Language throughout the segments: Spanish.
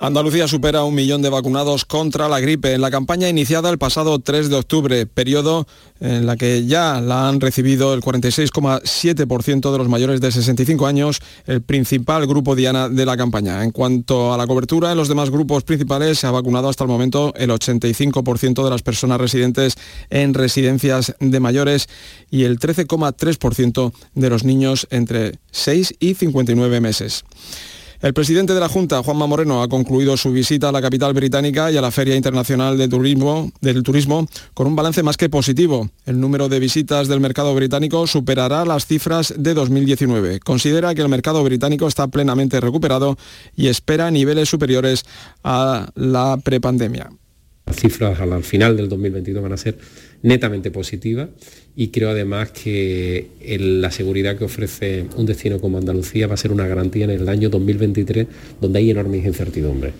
Andalucía supera un millón de vacunados contra la gripe en la campaña iniciada el pasado 3 de octubre, periodo en la que ya la han recibido el 46,7% de los mayores de 65 años, el principal grupo diana de la campaña. En cuanto a la cobertura, en los demás grupos principales se ha vacunado hasta el momento el 85% de las personas residentes en residencias de mayores y el 13,3% de los niños entre 6 y 59 meses. El presidente de la Junta, Juanma Moreno, ha concluido su visita a la capital británica y a la Feria Internacional del Turismo con un balance más que positivo. El número de visitas del mercado británico superará las cifras de 2019. Considera que el mercado británico está plenamente recuperado y espera niveles superiores a la prepandemia. Las cifras al final del 2022 van a ser netamente positivas y creo además que la seguridad que ofrece un destino como Andalucía va a ser una garantía en el año 2023 donde hay enormes incertidumbres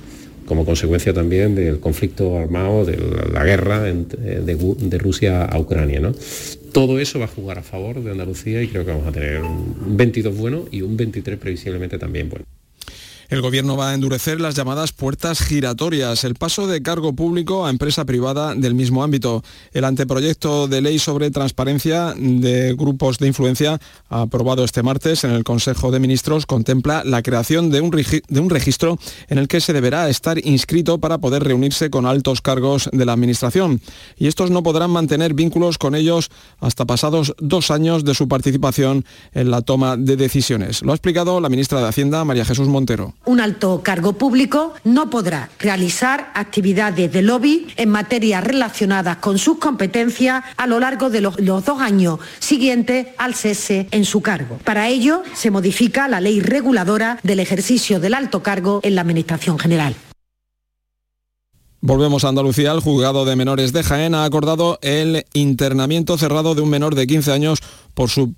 como consecuencia también del conflicto armado, de la guerra de, Rusia a Ucrania. ¿no? Todo eso va a jugar a favor de Andalucía y creo que vamos a tener un 22 bueno y un 23 previsiblemente también bueno. El Gobierno va a endurecer las llamadas puertas giratorias, el paso de cargo público a empresa privada del mismo ámbito. El anteproyecto de ley sobre transparencia de grupos de influencia, aprobado este martes en el Consejo de Ministros, contempla la creación de un, registro en el que se deberá estar inscrito para poder reunirse con altos cargos de la Administración. Y estos no podrán mantener vínculos con ellos hasta pasados dos años de su participación en la toma de decisiones. Lo ha explicado la ministra de Hacienda, María Jesús Montero un alto cargo público no podrá realizar actividades de lobby en materias relacionadas con sus competencias a lo largo de los, dos años siguientes al cese en su cargo. Para ello, se modifica la ley reguladora del ejercicio del alto cargo en la Administración General. Volvemos a Andalucía. El juzgado de menores de Jaén ha acordado el internamiento cerrado de un menor de 15 años por su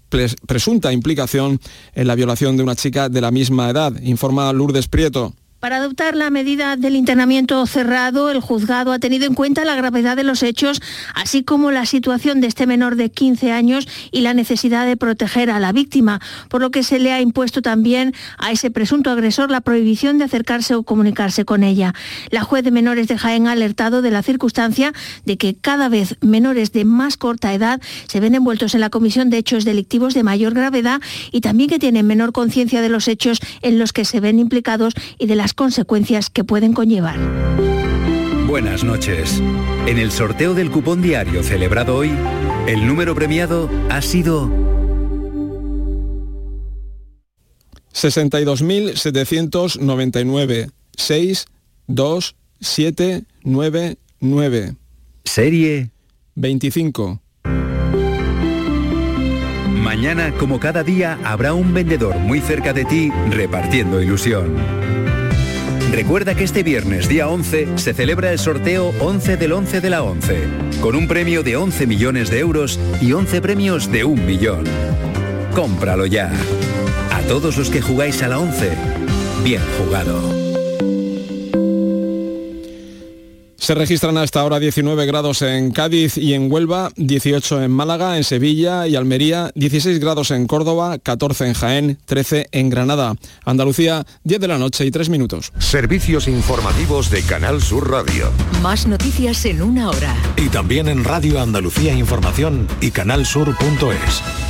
presunta implicación en la violación de una chica de la misma edad, informa Lourdes Prieto. Para adoptar la medida del internamiento cerrado, el juzgado ha tenido en cuenta la gravedad de los hechos, así como la situación de este menor de 15 años y la necesidad de proteger a la víctima, por lo que se le ha impuesto también a ese presunto agresor la prohibición de acercarse o comunicarse con ella. La juez de menores de Jaén ha alertado de la circunstancia de que cada vez menores de más corta edad se ven envueltos en la comisión de hechos delictivos de mayor gravedad y también que tienen menor conciencia de los hechos en los que se ven implicados y de las consecuencias que pueden conllevar. Buenas noches. En el sorteo del cupón diario celebrado hoy, el número premiado ha sido 62.799 6 2 7 9 9. Serie 25. Mañana, como cada día, habrá un vendedor muy cerca de ti repartiendo ilusión. Recuerda que este viernes, día 11, se celebra el sorteo 11 del 11 de la 11, con un premio de 11 millones de euros y 11 premios de un millón. Cómpralo ya. A todos los que jugáis a la 11, bien jugado. Se registran hasta ahora 19 grados en Cádiz y en Huelva, 18 en Málaga, en Sevilla y Almería, 16 grados en Córdoba, 14 en Jaén, 13 en Granada. Andalucía, 10 de la noche y 3 minutos. Servicios informativos de Canal Sur Radio. Más noticias en una hora. Y también en Radio Andalucía Información y canalsur.es.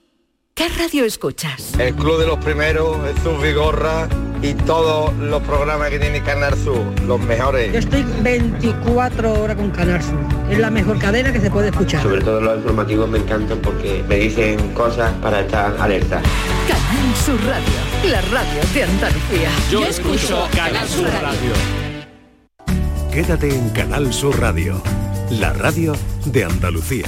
¿Qué radio escuchas? El Club de los Primeros, Jesús Vigorra y todos los programas que tiene Canal Sur, los mejores. Yo estoy 24 horas con Canal Sur. Es la mejor cadena que se puede escuchar. Sobre todo los informativos me encantan porque me dicen cosas para estar alerta. Canal Sur Radio, la radio de Andalucía. Yo, escucho Canal Sur radio. Quédate en Canal Sur Radio, la radio de Andalucía.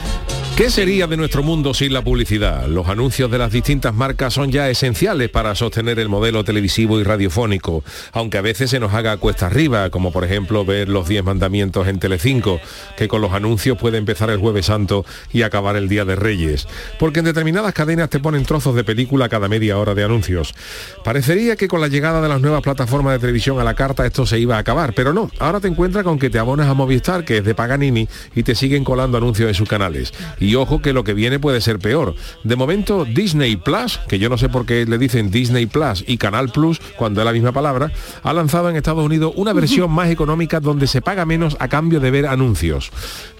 ¿Qué sería de nuestro mundo sin la publicidad? Los anuncios de las distintas marcas son ya esenciales para sostener el modelo televisivo y radiofónico, aunque a veces se nos haga cuesta arriba, como por ejemplo ver los 10 mandamientos en Telecinco, que con los anuncios puede empezar el jueves santo y acabar el Día de Reyes, porque en determinadas cadenas te ponen trozos de película cada media hora de anuncios. Parecería que con la llegada de las nuevas plataformas de televisión a la carta esto se iba a acabar, pero no, ahora te encuentras con que te abonas a Movistar, que es de Paganini, y te siguen colando anuncios en sus canales. Y ojo que lo que viene puede ser peor. De momento, Disney Plus, que yo no sé por qué le dicen Disney Plus y Canal Plus cuando es la misma palabra, ha lanzado en Estados Unidos una versión más económica donde se paga menos a cambio de ver anuncios.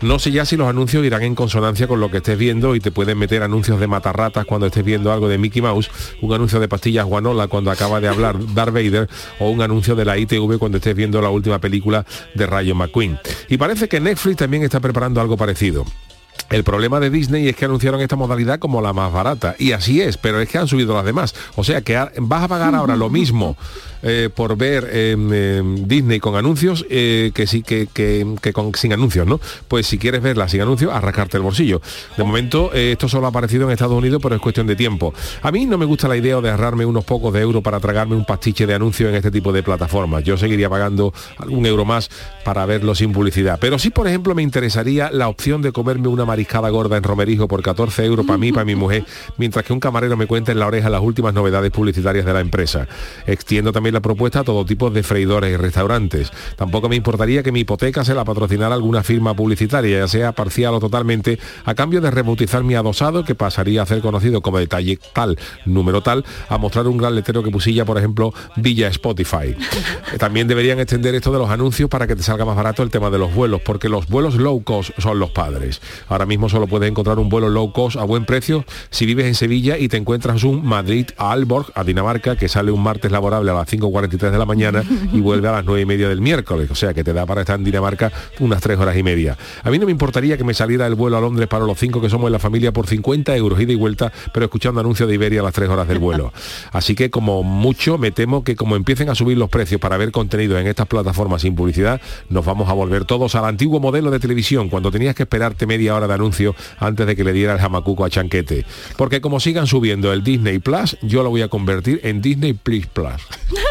No sé ya si los anuncios irán en consonancia con lo que estés viendo y te pueden meter anuncios de matarratas cuando estés viendo algo de Mickey Mouse, un anuncio de pastillas guanola cuando acaba de hablar Darth Vader o un anuncio de la ITV cuando estés viendo la última película de Rayo McQueen. Y parece que Netflix también está preparando algo parecido. El problema de Disney es que anunciaron esta modalidad como la más barata. Y así es, pero es que han subido las demás. O sea que vas a pagar ahora lo mismo eh, por ver eh, Disney con anuncios eh, que sí que, que, con, sin anuncios, ¿no? Pues si quieres verla sin anuncios, arrascarte el bolsillo. De momento, eh, esto solo ha aparecido en Estados Unidos, pero es cuestión de tiempo. A mí no me gusta la idea de ahorrarme unos pocos de euros para tragarme un pastiche de anuncios en este tipo de plataformas. Yo seguiría pagando algún euro más para verlo sin publicidad. Pero sí, por ejemplo, me interesaría la opción de comerme una mariscada gorda en Romerijo por 14 euros para mí, para mi mujer, mientras que un camarero me cuenta en la oreja las últimas novedades publicitarias de la empresa. Extiendo también la propuesta a todo tipo de freidores y restaurantes. Tampoco me importaría que mi hipoteca se la patrocinara alguna firma publicitaria, ya sea parcial o totalmente, a cambio de rebautizar mi adosado, que pasaría a ser conocido como detalle tal, número tal, a mostrar un gran letrero que pusilla, por ejemplo, Villa Spotify. También deberían extender esto de los anuncios para que te salga más barato el tema de los vuelos, porque los vuelos low cost son los padres. Ahora mismo solo puedes encontrar un vuelo low cost a buen precio si vives en Sevilla y te encuentras un Madrid a Alborg, a Dinamarca, que sale un martes laborable a las 5.43 de la mañana y vuelve a las 9 y media del miércoles. O sea que te da para estar en Dinamarca unas 3 horas y media. A mí no me importaría que me saliera el vuelo a Londres para los 5 que somos en la familia por 50 euros ida y vuelta, pero escuchando anuncios de Iberia a las 3 horas del vuelo. Así que como mucho me temo que como empiecen a subir los precios para ver contenido en estas plataformas sin publicidad, nos vamos a volver todos al antiguo modelo de televisión, cuando tenías que esperarte media hora de anuncio antes de que le diera el jamacuco a Chanquete. Porque como sigan subiendo el Disney Plus, yo lo voy a convertir en Disney Plus Plus.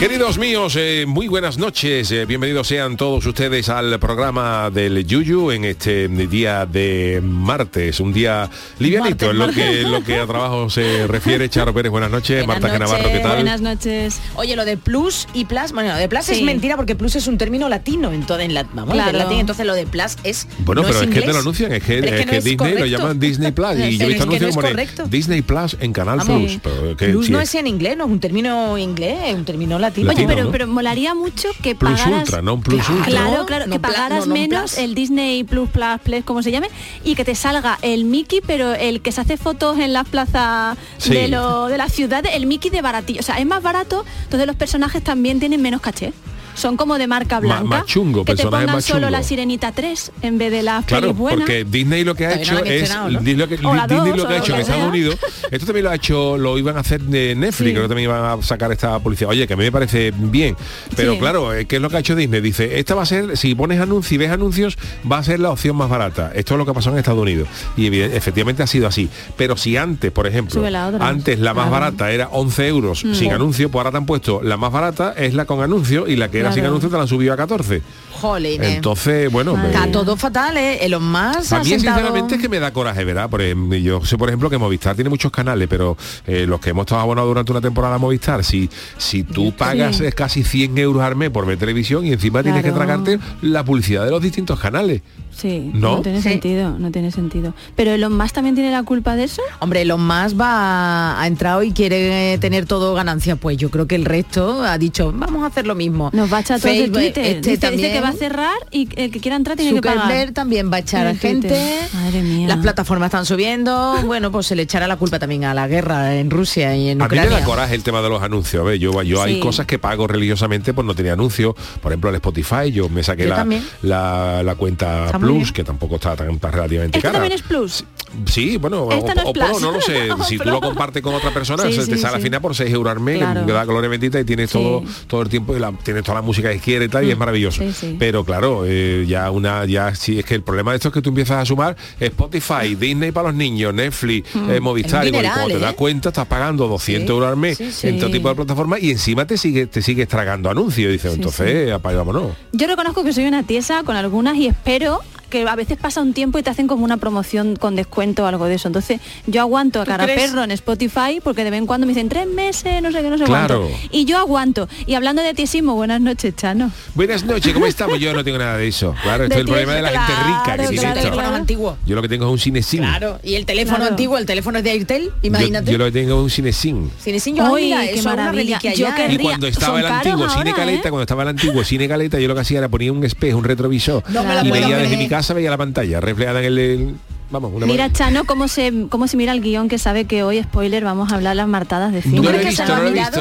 Queridos míos, eh, muy buenas noches. eh, bienvenidos sean todos ustedes al programa del Yuyu en este día de martes, un día livianito en lo que, lo que a trabajo se refiere. Charo Pérez, buenas noches. Buenas Marta noches, Genavarro, ¿qué tal? Buenas noches. Oye, lo de plus y plus, bueno, lo de plus es mentira porque plus es un término latino, entonces en la, vamos, Claro. del latín, entonces lo de plus es Bueno, no pero es, que te lo anuncian, es que, Pero es que no es Disney lo llaman Disney Plus y yo he Pero visto anuncios como. Disney Plus en Canal Vamos. Plus. Pero que, Plus sí, no es en inglés, no es un término inglés, es un término latino. Oye, pero, ¿no? pero molaría mucho que Plus pagaras... Ultra, no un Plus Ultra. Claro, claro, No que pagaras no, no un menos Plus. el Disney Plus Plus Plus, como se llame, y que te salga el Mickey, pero el que se hace fotos en las plazas Sí. de, lo, de la ciudad, el Mickey de baratillo. O sea, es más barato, entonces los personajes también tienen menos caché. Son como de marca Ma- blanca. más chungo, que te pongan más solo la Sirenita 3 en vez de las Claro, buenas. porque Disney lo que ha hecho la es. Disney lo que, O la Disney dos, lo que ha hecho en Estados. Unidos, esto también lo ha hecho, lo iban a hacer de Netflix, Sí. creo que también iban a sacar esta publicidad. Oye, que a mí me parece bien, pero Sí. claro, eh, ¿qué es lo que ha hecho Disney? Dice, esta va a ser, si pones anuncios y ves anuncios, va a ser la opción más barata. Esto es lo que pasó en Estados Unidos. Y efectivamente ha sido así. Pero si antes, por ejemplo, la antes la más Claro. barata era 11 euros Mm. sin anuncio, pues ahora te han puesto la más barata es la con anuncio y la que era sin Claro. anuncio te la han subido a 14. Entonces, bueno, me- Está todo fatal, ¿eh? Elon Musk a mí sentado- sinceramente es que me da coraje, ¿verdad? Por ejemplo, yo sé, por ejemplo, que Movistar tiene muchos canales, pero eh, los que hemos estado abonados durante una temporada a Movistar, si, si tú pagas Sí. eh, casi 100 euros al mes por ver televisión y encima tienes que tragarte la publicidad de los distintos canales. Sí, ¿No? no, tiene Sí. sentido, no tiene sentido. Pero Elon Musk también tiene la culpa de eso. Hombre, Elon Musk va a entrar y quiere tener todo ganancia. Pues yo creo que el resto ha dicho, vamos a hacer lo mismo. Nos va a echar todos de Facebook, Twitter. este dice, dice también. que va a cerrar y el que quiera entrar tiene que pagar. También va a echar a gente. Madre mía. Las plataformas están subiendo. Bueno, pues se le echará la culpa también a la guerra en Rusia y en A mí me Ucrania. da coraje el tema de los anuncios. A ver, yo, yo hay cosas que pago religiosamente por no tener anuncios. Por ejemplo, el Spotify, yo me saqué Yo la, la, la cuenta Está Plus, que tampoco está tan, relativamente ¿Esto cara. también es Plus? Sí, bueno, o, no es o Plus. Pro, no lo sé. No, si tú Pro. lo compartes con otra persona, Sí, se te sí, sale al final por 6 euros al mes, Claro. que da gloria bendita y tienes Sí. todo todo el tiempo y la, tienes toda la música que quieres y tal, y es maravilloso. Pero claro, eh, ya una, ya sí, es que el problema de esto es que tú empiezas a sumar Spotify, Disney para los niños, Netflix, Mm. eh, Movistar, y cuando te das ¿eh? cuenta estás pagando 200 Sí, euros al mes en todo tipo de plataformas y encima te sigue te sigues tragando anuncios. Y dices, entonces, apaga, vámonos. Yo reconozco que soy una tiesa con algunas y espero que a veces pasa un tiempo y te hacen como una promoción con descuento o algo de eso. Entonces yo aguanto a cara perro en Spotify porque de vez en cuando me dicen tres meses, no sé qué, no sé Claro. cuánto. Y yo aguanto. Y hablando de tiesismo, buenas noches, Chano. Buenas noches, ¿cómo estamos? Yo no tengo nada de eso. Claro, este es el problema de la gente rica que claro, tiene claro, esto. Antiguos. Yo lo que tengo es un cinesim. Claro, y el teléfono Claro. antiguo, el teléfono es de Airtel, imagínate. Yo, yo lo que tengo es un cinesim. Cinesin, yo, Uy, mira, qué eso una maravilla. reliquia Yo querría- Y cuando estaba el antiguo ahora, cine caleta, ¿eh? cuando estaba el antiguo cine caleta, yo lo que hacía era poner un espejo, un retrovisor No me la y veía desde mi casa veía la pantalla reflejada en el- vamos, una Mira, Chano, cómo se, cómo se mira el guion que sabe que hoy, spoiler, vamos a hablar las martadas de cine. no lo he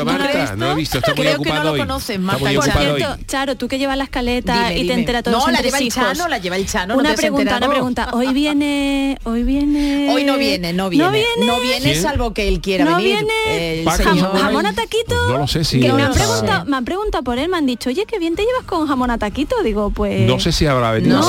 Marta, no lo he visto, está muy Creo que no ocupado lo hoy. conoces, Está Marta muy y Por cierto, Charo, tú que llevas la escaleta Dime, y te enteras todos No, la lleva el. Chano, la lleva el Chano, no Una pregunta, una pregunta. Hoy viene, hoy viene. Hoy no viene, no viene. No viene. No viene, salvo que él quiera No venir. viene. ¿no? Jamón a taquito. No lo sé si me han, preguntado, me han preguntado por él, me han dicho, oye, qué bien te llevas con jamón a taquito. Digo, pues. No sé si habrá venido,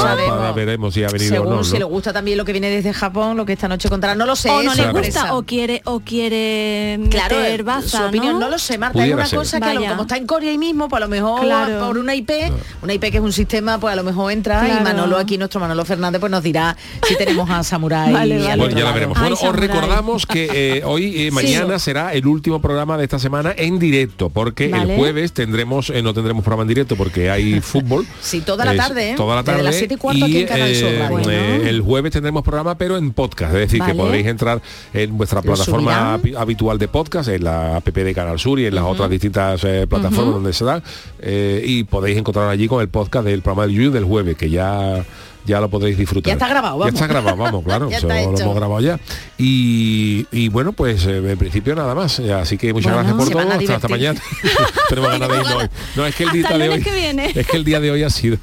veremos si ha venido Según o no. si le gusta también lo que viene desde Japón, lo que esta noche contará. No lo sé. o no es le gusta, o quiere, o quiere Claro, meter baza, su opinión ¿no? no lo sé, Marta, Pudiera es una ser. cosa que como está en Corea ahí mismo, pues a lo mejor Claro. por una IP, una IP que es un sistema, pues a lo mejor entra y. Manolo aquí, nuestro Manolo Fernández, pues nos dirá si tenemos a Samurai Vale, al vale. Bueno, ya la veremos. Ay, Bueno, os recordamos que eh, hoy, eh, mañana será el último programa de esta semana en directo, porque Vale. el jueves tendremos, eh, no tendremos programa en directo porque hay fútbol. Sí, toda la tarde, ¿eh? Toda la Desde tarde. las siete y cuarto aquí en Canal Sur Radio. eh, Bueno. el jueves tendremos programa, pero en podcast, es decir, que podréis entrar en vuestra plataforma habitual de podcast, en la app de Canal Sur y en las otras distintas eh, plataformas donde se da, eh, y podéis encontrar allí con el podcast del programa del You del jueves, que ya ya lo podréis disfrutar. Ya está grabado, Ya vamos. está grabado, vamos, claro. Ya lo hemos grabado ya. Y, y bueno, pues eh, en principio nada más. Eh, Así que muchas Bueno. gracias por todo. Hasta, hasta mañana. Tenemos ganas de irnos hoy. No, es que el día de hoy. Es que el día de hoy ha sido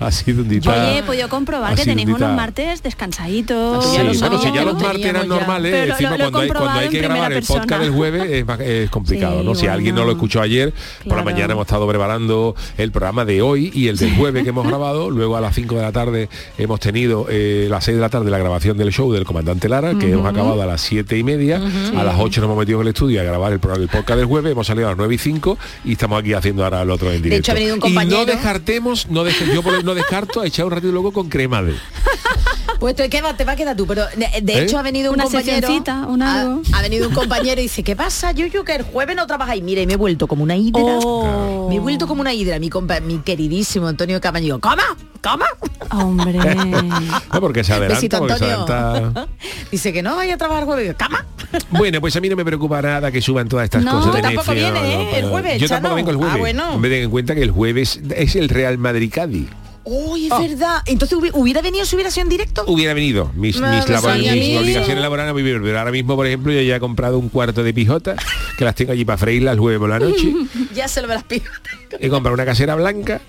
ha sido un día. Oye, he podido comprobar que tenéis unos martes descansaditos. Sí, ya bueno, si ya los lo martes eran ya. normales, Pero encima lo cuando, hay, cuando comprobado hay que grabar el podcast del jueves es, más- es complicado, Sí, ¿no? Si alguien no lo escuchó ayer, por la mañana hemos estado preparando el programa de hoy y el del jueves que hemos grabado, luego a las 5 de la tarde hemos tenido eh, las 6 de la tarde la grabación del show del comandante Lara, que hemos acabado a las 7 y media, a las 8 nos hemos metido en el estudio a grabar el, programa, el podcast del jueves, hemos salido a las 9 y 5 y estamos aquí haciendo ahora el otro en directo. hecho, ha venido un y no compañero. descartemos, no deje- yo no descarto a echar un ratito luego con crema de. Pues te, queda- te va a quedar tú, pero de, de ¿Eh? hecho ha venido un Una compañero. un ha, algo. ha venido un compañero y dice, ¿qué pasa, Yuyu? Que el jueves no trabajáis. Mira, y me he vuelto como una hidra. Oh. Me he vuelto como una hidra, mi compa, mi queridísimo Antonio Camaño. ¿Cómo? ¿Cómo? Hombre. No, porque se adelanta, Besito, porque se Antonio. adelanta. Dice que no vaya a trabajar jueves. Digo, ¿Cómo? Bueno, pues a mí no me preocupa nada que suban todas estas No. cosas de tampoco Netflix, vienes, ¿eh? El jueves, Yo tampoco vengo el jueves. Ah, bueno. Me den en cuenta que el jueves es el Real Madrid Cádiz. Uy, es Ah. verdad. Entonces hubi- hubiera venido si hubiera sido en directo. Hubiera venido mis, No, mis, labor- mis obligaciones laborales bien, pero ahora mismo, por ejemplo, yo ya he comprado un cuarto de pijotas que las tengo allí para freírlas el jueves por la noche. ya se lo verás pijo. He comprado una casera blanca.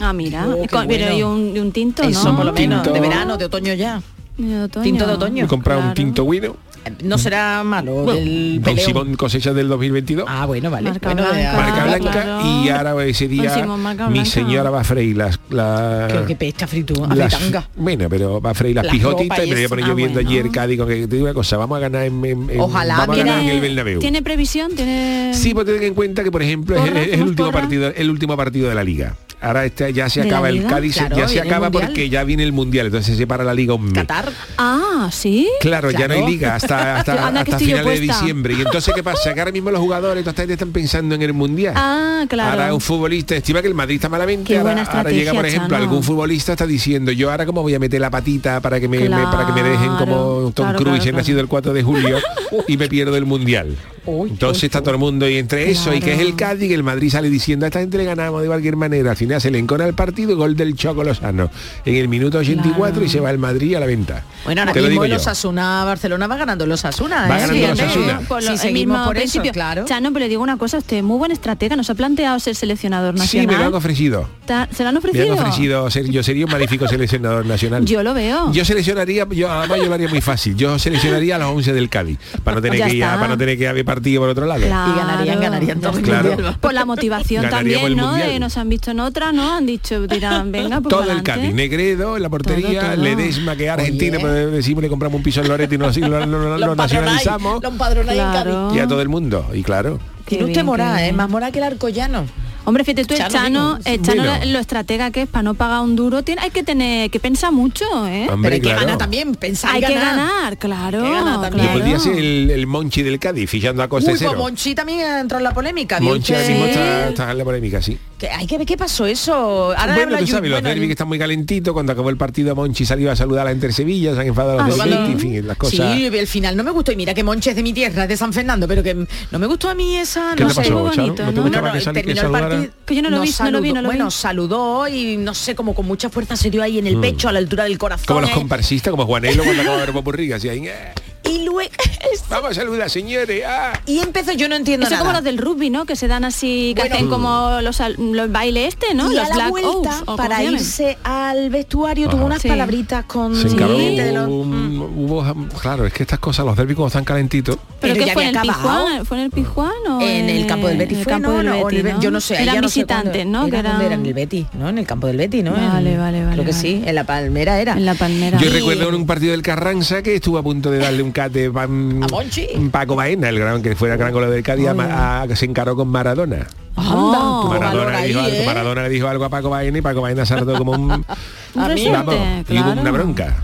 Ah, mira. Oh, Y pero un, y un tinto, Eso ¿no? por lo menos, Tinto. de verano, de otoño ya. De otoño. Tinto de otoño. He comprado un no será malo Don? Simón cosecha del 2022 ah bueno vale. Marca blanca, y ahora ese día mi señora va a freír las la, creo que pero va a freír las, pijotitas y me voy a poner ah, yo viendo bueno. ayer Cádiz que te digo una cosa vamos a ganar en, tiene, ganar en el Bernabéu. tiene previsión tiene sí pues ten en cuenta que por ejemplo es, el último partido el último partido de la liga ahora este, ya se acaba el Cádiz, ya se acaba porque ya viene el Mundial, entonces se para la liga un mes. Qatar. Ah, sí. Claro, ya no hay liga hasta, hasta, hasta final de diciembre. Y entonces, ¿qué pasa? Que ahora mismo los jugadores todavía están pensando en el Mundial. Ah, claro. Ahora un futbolista estima que el Madrid está malamente. Ahora, ahora, llega, por ejemplo, algún futbolista está diciendo, yo ahora como voy a meter la patita para que me, para que me dejen como Tom Cruise, he nacido el 4 de julio y me pierdo el Mundial. Entonces está todo el mundo y entre eso y que es el Cádiz, que el Madrid sale diciendo a esta gente le ganamos de cualquier manera. Al final se le encona el partido, gol del Choco Lozano en el minuto 84 y se va el Madrid a la venta. Bueno, ahora mismo los Asuna, Barcelona va ganando los Asuna. Va ¿eh? ganando los Asuna. Eh, por lo, mismo por principio. Eso, claro. Chano, pero le digo una cosa, usted muy buen estratega, nos ha planteado ser seleccionador nacional. Sí, me lo han ofrecido. ¿Se lo han ofrecido? Yo sería un magnífico seleccionador nacional. Yo lo veo. Yo seleccionaría, yo además yo lo haría muy fácil. Yo seleccionaría a los 11 del Cádiz, pues para no tener que ir, para no tener que partido por otro lado. Y ganarían, ganarían todos. Claro. Por la motivación también, ¿no? De, eh, nos han visto en otra, ¿no? Han dicho, dirán, venga, pues Todo el Cádiz, Negredo en la portería, todo, todo. Ledesma, que Argentina, pero decimos le compramos un piso en Loreto y nos, lo, lo, lo nacionalizamos. Claro. Y a todo el mundo, y claro. Tiene usted morada, ¿eh? Más morada que el arcollano. Hombre, fíjate tú, el Chano, lo, estratega que es para no pagar un duro, tiene, hay que tener, que pensar mucho, ¿eh? Hombre, Pero hay que ganar también, pensar Hay que ganar, claro. Que ganar ser el, Monchi del Cádiz, fichando a Costa Uy, pues cero. Pues Monchi también entró en la polémica. Monchi ahora mismo está, en la polémica, sí. Que hay que ver qué pasó eso. Ahora bueno, tú sabes, los que están muy calentitos, cuando acabó el partido Monchi salió a saludar a la gente Sevilla, se han enfadado ah, los sí. en fin, las cosas. Sí, el final no me gustó. Y mira que Monchi es de mi tierra, es de San Fernando, pero que no me gustó a mí esa, no sé, muy bonito. No, no, no, terminó partido que yo no lo, vi, saludó, no lo vi, no lo bueno, saludó y no sé, como con mucha fuerza se dio ahí en el hmm. pecho, a la altura del corazón. Como los ¿eh? comparsistas, como Juanelo cuando acaba de ver así ahí. Eh. Y luego... Este- Vamos a saludar, señores. Ah. Y empezó, yo no entiendo Eso como los del rugby, ¿no? Que se dan así, que bueno, hacen como los, los bailes este, ¿no? Los a la vuelta, para irse al vestuario, tuvo unas palabritas con... Mm. Claro, es que estas cosas, los derbis como están calentitos... ¿Pero, ¿Pero qué fue en, el Pijuán, fue en el Pijuán o en el campo del Betis? Campo del no, Yo no sé, eran visitantes, ¿no? Eran... el Betis, ¿no? En el campo del Betis, ¿no? Vale, vale, vale. Creo que sí, en la Palmera era. En la Palmera. Yo recuerdo en un partido del Carranza que estuvo a punto de darle un de Paco Baena, el gran que fuera gran goleador del Cádiz, se encaró con Maradona. Ah. Maradona, le dijo, algo, a Paco Baena y Paco Baena se como un... Vamos, y una bronca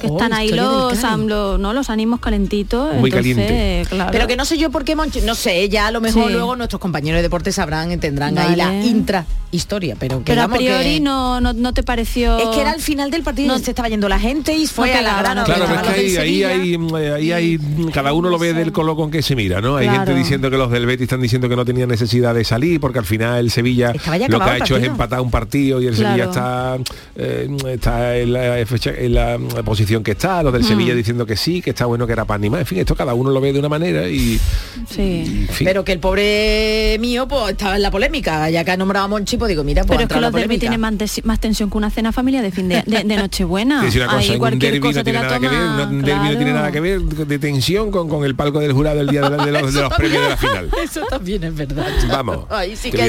que oh, están ahí los, los, ¿no? los ánimos calentitos. Muy entonces, caliente. Pero que no sé yo por qué, no sé, ya a lo mejor luego nuestros compañeros de deporte sabrán, tendrán ahí la intra historia, pero que a priori no, no, no, te pareció es que era al final del partido no, se estaba yendo la gente y fue no a la gran claro ahí, ahí, ahí cada uno lo ve del color con que se mira no hay gente diciendo que los del Betis están diciendo que no tenía necesidad de salir porque al final el Sevilla lo que ha hecho es empatar un partido y el. Sevilla está eh, está en la, en la posición que está, los del. Sevilla mm. diciendo que sí, que está bueno, que era para animar. En fin, esto cada uno lo ve de una manera y... Pero que el pobre mío pues, estaba en la polémica, ya que ha nombrado a Monchi, pues digo, mira, pues Pero es que los derbis tienen más, tensión que una cena familiar de fin de, de, de Nochebuena. Es una cosa, un derby no tiene que ver, nada que ver de tensión con, con el palco del jurado el día de, los, premios de la final. Eso también es verdad. Vamos. Ahí sí, que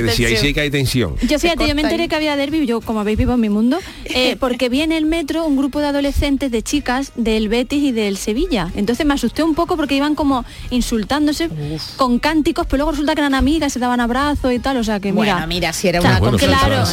hay tensión. Yo fíjate, yo me enteré que había derby, yo como habéis vivo en mi mundo, eh, porque vi en el metro un grupo de adolescentes de chicas del Betis y del Sevilla. Entonces me asusté un poco porque iban como insultándose con cánticos, pero luego resulta que eran amigas, se daban abrazos y tal. O sea que mira. Mira, si era o bueno, Claro,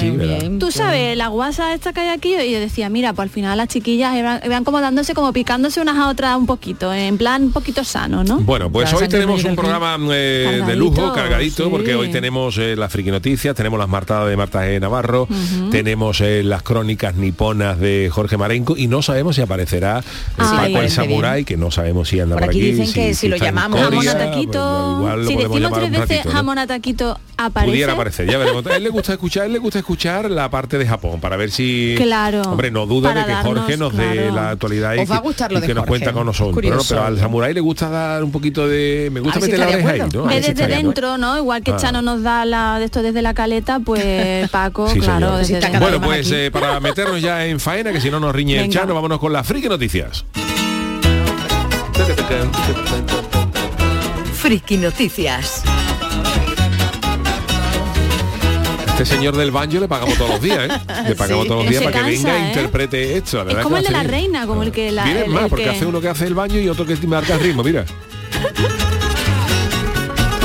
tú sabes, la guasa esta que hay aquí, y yo decía, mira, pues al final las chiquillas eran, como dándose, como picándose unas a otras un poquito, eh, en plan un poquito sano, ¿no? Bueno, pues hoy tenemos un programa eh, de lujo, cargadito, porque hoy tenemos eh, las friki noticias, tenemos las martadas de Marta Navarro, tenemos las crónicas niponas de Jorge Marenco y no sabemos si aparece aparecerá ah, Paco el Samurai, que no sabemos si anda por aquí. Por aquí dicen si, que si, si lo llamamos Corea, jamón a taquito, pues, si decimos tres veces jamón a taquito Pudiera aparecer. Ya veremos. él le gusta escuchar, él le gusta escuchar la parte de Japón para ver si. Claro. Hombre, no duda de que Jorge nos dé la actualidad y, va a gustar lo y de que nos cuenta con nosotros. Pero, al samurái le gusta dar un poquito de. Me gusta meter la oreja ahí, ¿no? Desde, dentro, ¿no? Igual que. Chano nos da la, de esto desde la caleta, pues Paco, claro. Desde pues bueno, pues eh, para meternos ya en faena, que si no nos riñe el Chano, vámonos con las friki noticias. Friki noticias. Este señor del banjo le pagamos todos los días, ¿eh? Le pagamos Sí. todos los días para que cansa, venga e ¿eh? interprete esto. la Es como que el de la reina, como el que la... Viene el- más, el porque que- hace uno que hace el baño y otro que marca el ritmo, mira.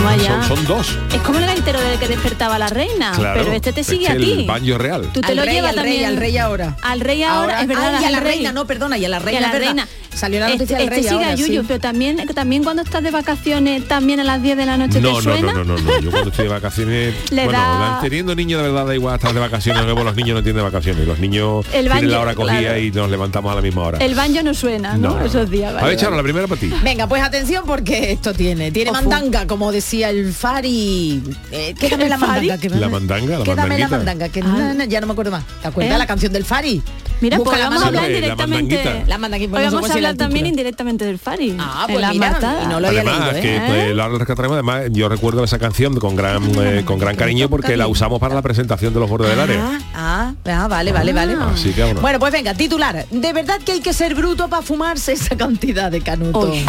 Son, son dos. Es como el gaitero del que despertaba la reina, Claro. pero este te Es sigue que a ti. El banjo real. Tú te Al lo rey, llevas al rey, también. al rey ahora. Al rey ahora, es verdad. Ay, y a la rey. reina, no, perdona, y a la reina, Y a la reina. Salió la noticia este, del rey este sigue ahora, a Yuyu, sí. pero también, también cuando estás de vacaciones, también a las 10 de la noche No, te no, suena. no, no, no, no. Yo cuando estoy de vacaciones, Le bueno, da- teniendo niños de verdad da igual estar de vacaciones, luego los niños no tienen de vacaciones, los niños El tienen la baño, hora cogida claro. y nos levantamos a la misma hora. El banjo no suena, ¿no? No, no, Esos días. a ver, Charo, vale. la primera para ti. Venga, pues atención porque esto tiene. Tiene mandanga, como decía el Fari. Eh, quédame ¿El la mandanga. Que La mandanga, la Quédame la mandanga, que na, na, ya no me acuerdo más. ¿Te acuerdas ¿Eh? la canción del Fari? Mira, Busca pues la vamos a mano. hablar la directamente. mandanguita. La mandanguita, Hoy no sé vamos cuál a es el hablar también indirectamente del Fari. Ah, pues la mira, y no lo había Además, leído, que ¿eh? pues, lo rescataremos, además yo recuerdo esa canción con gran eh, con gran cariño porque la usamos para la presentación de los bordes del área. Ah, ah, vale, vale, vale. Así que bueno. Bueno, pues venga, titular. De verdad que hay que ser bruto para fumarse esa cantidad de canuto. Uy.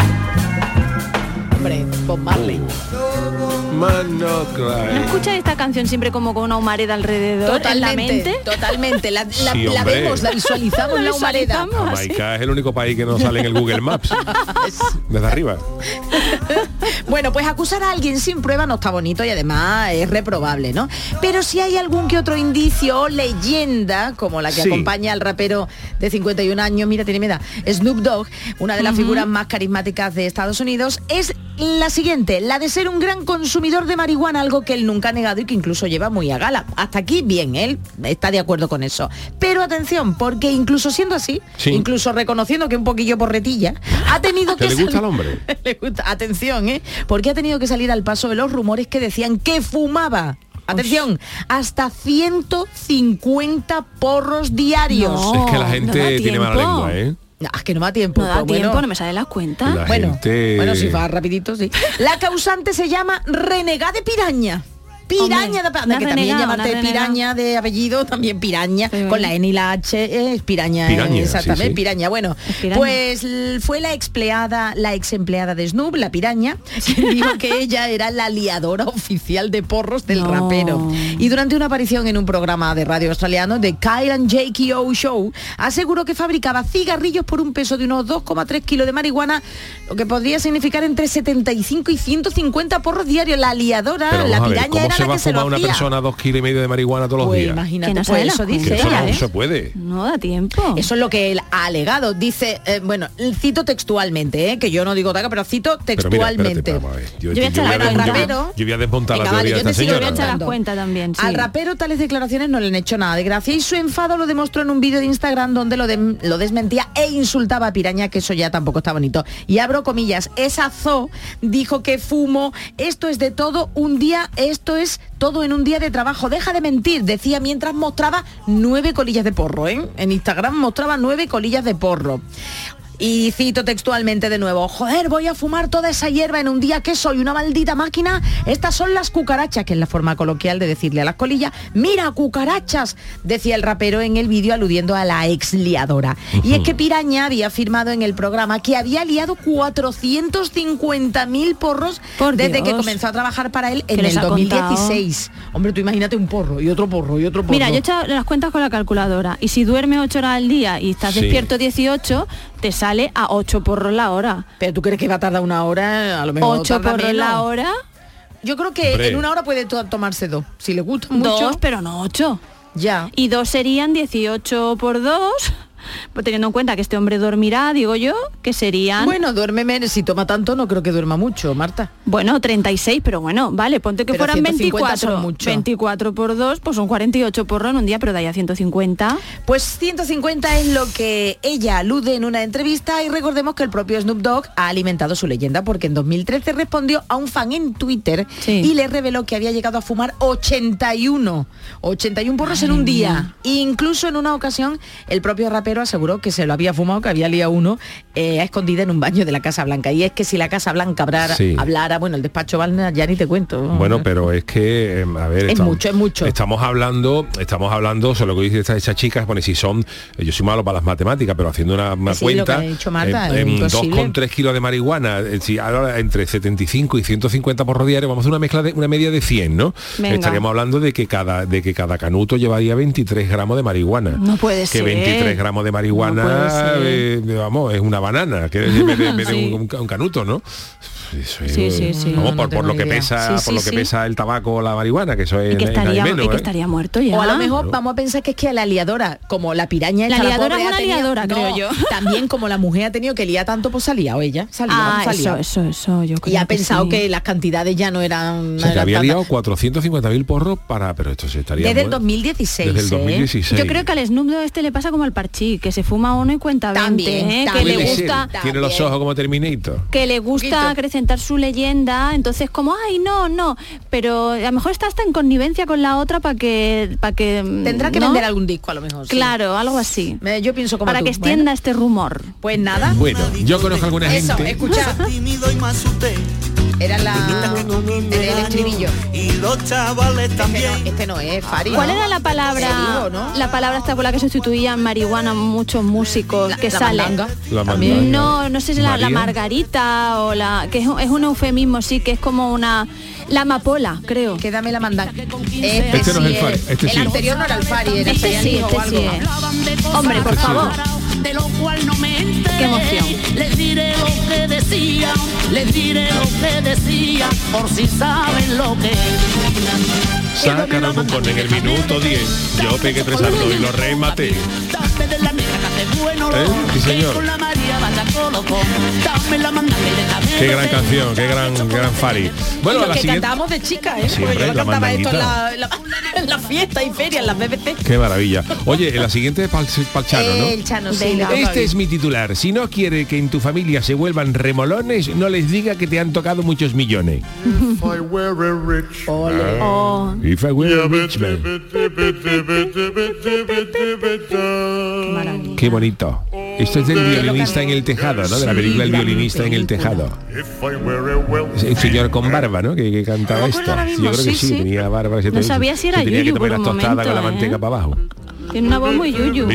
Hombre, Bob Marley. Man, no ¿No cry. escuchas esta canción siempre como con una humareda alrededor en la mente? totalmente. La, la- Sí, la vemos, la visualizamos La la humareda. Jamaica es el único país que no sale en el Google Maps. Desde arriba. Bueno, pues acusar a alguien sin prueba no está bonito y además es reprobable, ¿no? Pero si hay algún que otro indicio o leyenda, como la que Sí. acompaña al rapero de 51 años, mira, tiene miedo, Snoop Dogg, una de las figuras más carismáticas de Estados Unidos, es la siguiente, la de ser un gran consumidor de marihuana, algo que él nunca ha negado y que incluso lleva muy a gala. Hasta aquí, bien, él está de acuerdo con eso. Pero atención, porque incluso siendo así, Sí. incluso reconociendo que un poquillo porretilla, ha tenido ¿Que le gusta al hombre? le gusta. Atención, ¿eh? Porque ha tenido que salir al paso de los rumores que decían que fumaba. Atención, hasta 150 porros diarios. No. es que la gente tiene mala lengua, ¿eh? Ah, es que no me da tiempo. No da pues bueno. tiempo, no me cuentas. La Bueno, gente- bueno, si va rapidito, sí. La causante se llama renegada de piraña. Piraña Hombre, de, que también llamarte piraña de apellido, también piraña, Sí. con la N y la H, es piraña, Piraña, eh, exactamente, sí, sí. piraña. Bueno, Es piraña. pues fue la empleada, la ex empleada de Snoop, la piraña, que dijo que ella era la liadora oficial de porros del No. rapero. Y durante una aparición en un programa de radio australiano, de Kyle and Jake O Show, aseguró que fabricaba cigarrillos por un peso de unos 2,3 kilos de marihuana, lo que podría significar entre 75 y 150 porros diarios. La liadora, Pero la ver, piraña ¿cómo era se va a fumar una persona dos kilos y medio de marihuana todos los Pues días? imagínate, no pues eso dice eso ella, no ¿eh? se puede. No da tiempo. Eso es lo que él ha alegado. Dice, eh, bueno, cito textualmente, eh, que yo no digo taca, pero cito Pero mira, espérate, textualmente. Yo, Yo voy a yo echar voy a la des- cuenta. yo voy- Rapero. yo voy a desmontar Venga, la vale, teoría de yo esta Yo voy a señora. echar las cuentas también, sí. Al rapero tales declaraciones no le han hecho nada de gracia y su enfado lo demostró en un vídeo de Instagram donde lo, de- lo desmentía e insultaba a Piraña, que eso ya tampoco está bonito. Y abro comillas, esa zo dijo que fumo, esto es de todo un día, esto es todo en un día de trabajo, deja de mentir, decía mientras mostraba nueve colillas de porro, ¿eh? En Instagram mostraba nueve colillas de porro. Y cito textualmente de nuevo, joder, voy a fumar toda esa hierba en un día que soy una maldita máquina. Estas son las cucarachas, que es la forma coloquial de decirle a las colillas, mira, cucarachas, decía el rapero en el vídeo aludiendo a la ex liadora. Y es que Piraña había afirmado en el programa que había liado 450 mil porros Por desde que comenzó a trabajar para él en el ha contado. 2016. Hombre, tú imagínate un porro y otro porro y otro porro. Mira, yo he echado las cuentas con la calculadora y si duermes 8 horas al día y estás Sí. despierto 18, te sale a 8 porros la hora. Pero tú crees que va a tardar una hora, a lo mejor 8 tarda porros menos. la hora, Yo creo que Hombre. en una hora puede to- tomarse dos. Si le gusta mucho, dos, pero no 8. ya. Y dos serían 18 por 2, pues teniendo en cuenta que este hombre dormirá, digo yo, que serían... Bueno, duerme menos. Si toma tanto, no creo que duerma mucho, Marta. Bueno, 36, pero bueno, vale, ponte que Pero fueran 150 24. son mucho. 24 por 2, pues son 48 porros en un día, pero de ahí a 150. Pues 150 es lo que ella alude en una entrevista y recordemos que el propio Snoop Dogg ha alimentado su leyenda porque en 2013 respondió a un fan en Twitter Sí. y le reveló que había llegado a fumar 81. 81 porros en un día. Incluso en una ocasión el propio rapero Montero aseguró que se lo había fumado, que había liado uno eh, a escondida en un baño de la Casa Blanca. Y es que si la Casa Blanca hablara, Sí. hablara, bueno, el despacho Balna ya ni te cuento. Bueno, pero es que, eh, a ver, Es mucho, es mucho. Estamos hablando, estamos hablando, sobre lo que dice esta, esa chica, bueno, si son, yo soy malo para las matemáticas, pero haciendo una, una Sí, cuenta, Marta, eh, en imposible. 2,3 kilos de marihuana, eh, si ahora entre 75 y 150 por diario, vamos a hacer una mezcla de una media de 100, ¿no? Venga. Estaríamos hablando de que cada de que cada canuto llevaría 23 gramos de marihuana. No puede que ser. 23 gramos de marihuana, No puede ser. eh, vamos, es una banana, que de, de Sí. un, un canuto, ¿no? Eso es, Sí, sí, sí. No, por, no por tengo lo que idea. pesa, Sí, por lo que sí. pesa el tabaco o la marihuana, que eso es Y que es estaría, menos, y que ¿eh? estaría muerto ya. O a lo mejor vamos a pensar que es que la liadora, como la piraña La liadora pobre, es ha una tenido- liadora, no, creo yo. También como la mujer ha tenido que liar tanto, pues salía o ella. Salía, Ah, salía. eso, eso, eso, yo Y ha pensado sí. que las cantidades ya no eran... O sea, que había liado 450.000 porros para... Pero esto se estaría... Desde el muerto. 2016. Desde el ¿eh? 2016. Yo creo que al Snoop este le pasa como al Parchí, que se fuma uno y cuenta 20, También, ¿eh? que le gusta Tiene los ojos como Terminator. que le gusta acrecentar su leyenda, entonces como, ay, no, no, pero a lo mejor está hasta en connivencia con la otra para que para que Tendrá que ¿no? vender algún disco a lo mejor. sí. Claro, algo así. Yo pienso como Para tú. que extienda Bueno, este rumor. pues nada. Bueno, yo conozco a alguna Eso, gente... escucha. Era la... el estribillo. Y los chavales también. Este no es, Fari. ¿Cuál ¿no? era la palabra? Te digo, ¿no? La palabra hasta con la que sustituían marihuana muchos músicos que la salen. La. No, no sé si la, margarita o la que es un eufemismo, sí, que es como una la amapola, creo. Que dame la mandanga. Este no es el Fari, este el sí. anterior no era el Fari, era Este sí, este algo. sí es. Hombre, por Este sí. favor. De lo cual no me enteré. Qué emoción. Les diré lo que decía, les diré lo que decía, por si saben lo que es. Sacan a Bucón en el minuto 10. Yo pegué tres ardos y lo rematé. ¿Eh? Sí, señor. con Qué gran canción, qué gran, qué gran Fari. Bueno, a la siguiente... cantábamos de chica, ¿eh? Siempre, Porque yo lo cantaba esto en la, mandanguita. en la, en la fiesta y feria, en las BBC. Qué maravilla. Oye, en la siguiente para el Chano, ¿no? El Chano, sí, Venga. le toca Este es mi titular. Si no quiere que en tu familia se vuelvan remolones, no les diga que te han tocado muchos millones. Oh, If I were a rich man. qué maravilla. Qué bonito. Esto es del violinista en el tejado, ¿no? De la película El violinista en el tejado. Es El señor con barba, ¿no? Que, que cantaba esto. Yo creo que sí, sí, sí. tenía barba. se No sabía si era se tenía que tomar las tostadas con la manteca ¿eh? para abajo. Tiene una voz muy yuyu.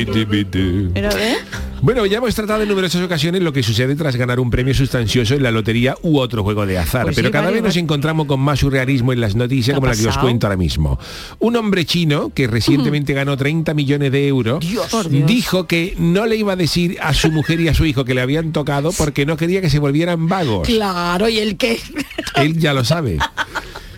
Bueno, ya hemos tratado en numerosas ocasiones lo que sucede tras ganar un premio sustancioso en la lotería u otro juego de azar, Pues pero sí, cada vez nos encontramos con más surrealismo en las noticias ¿Qué ha como la que os pasado? cuento ahora mismo. Un hombre chino que recientemente ganó 30 millones de euros Dios. dijo que no le iba a decir a su mujer y a su hijo que le habían tocado porque no quería que se volvieran vagos. Claro, ¿y el qué? Él ya lo sabe.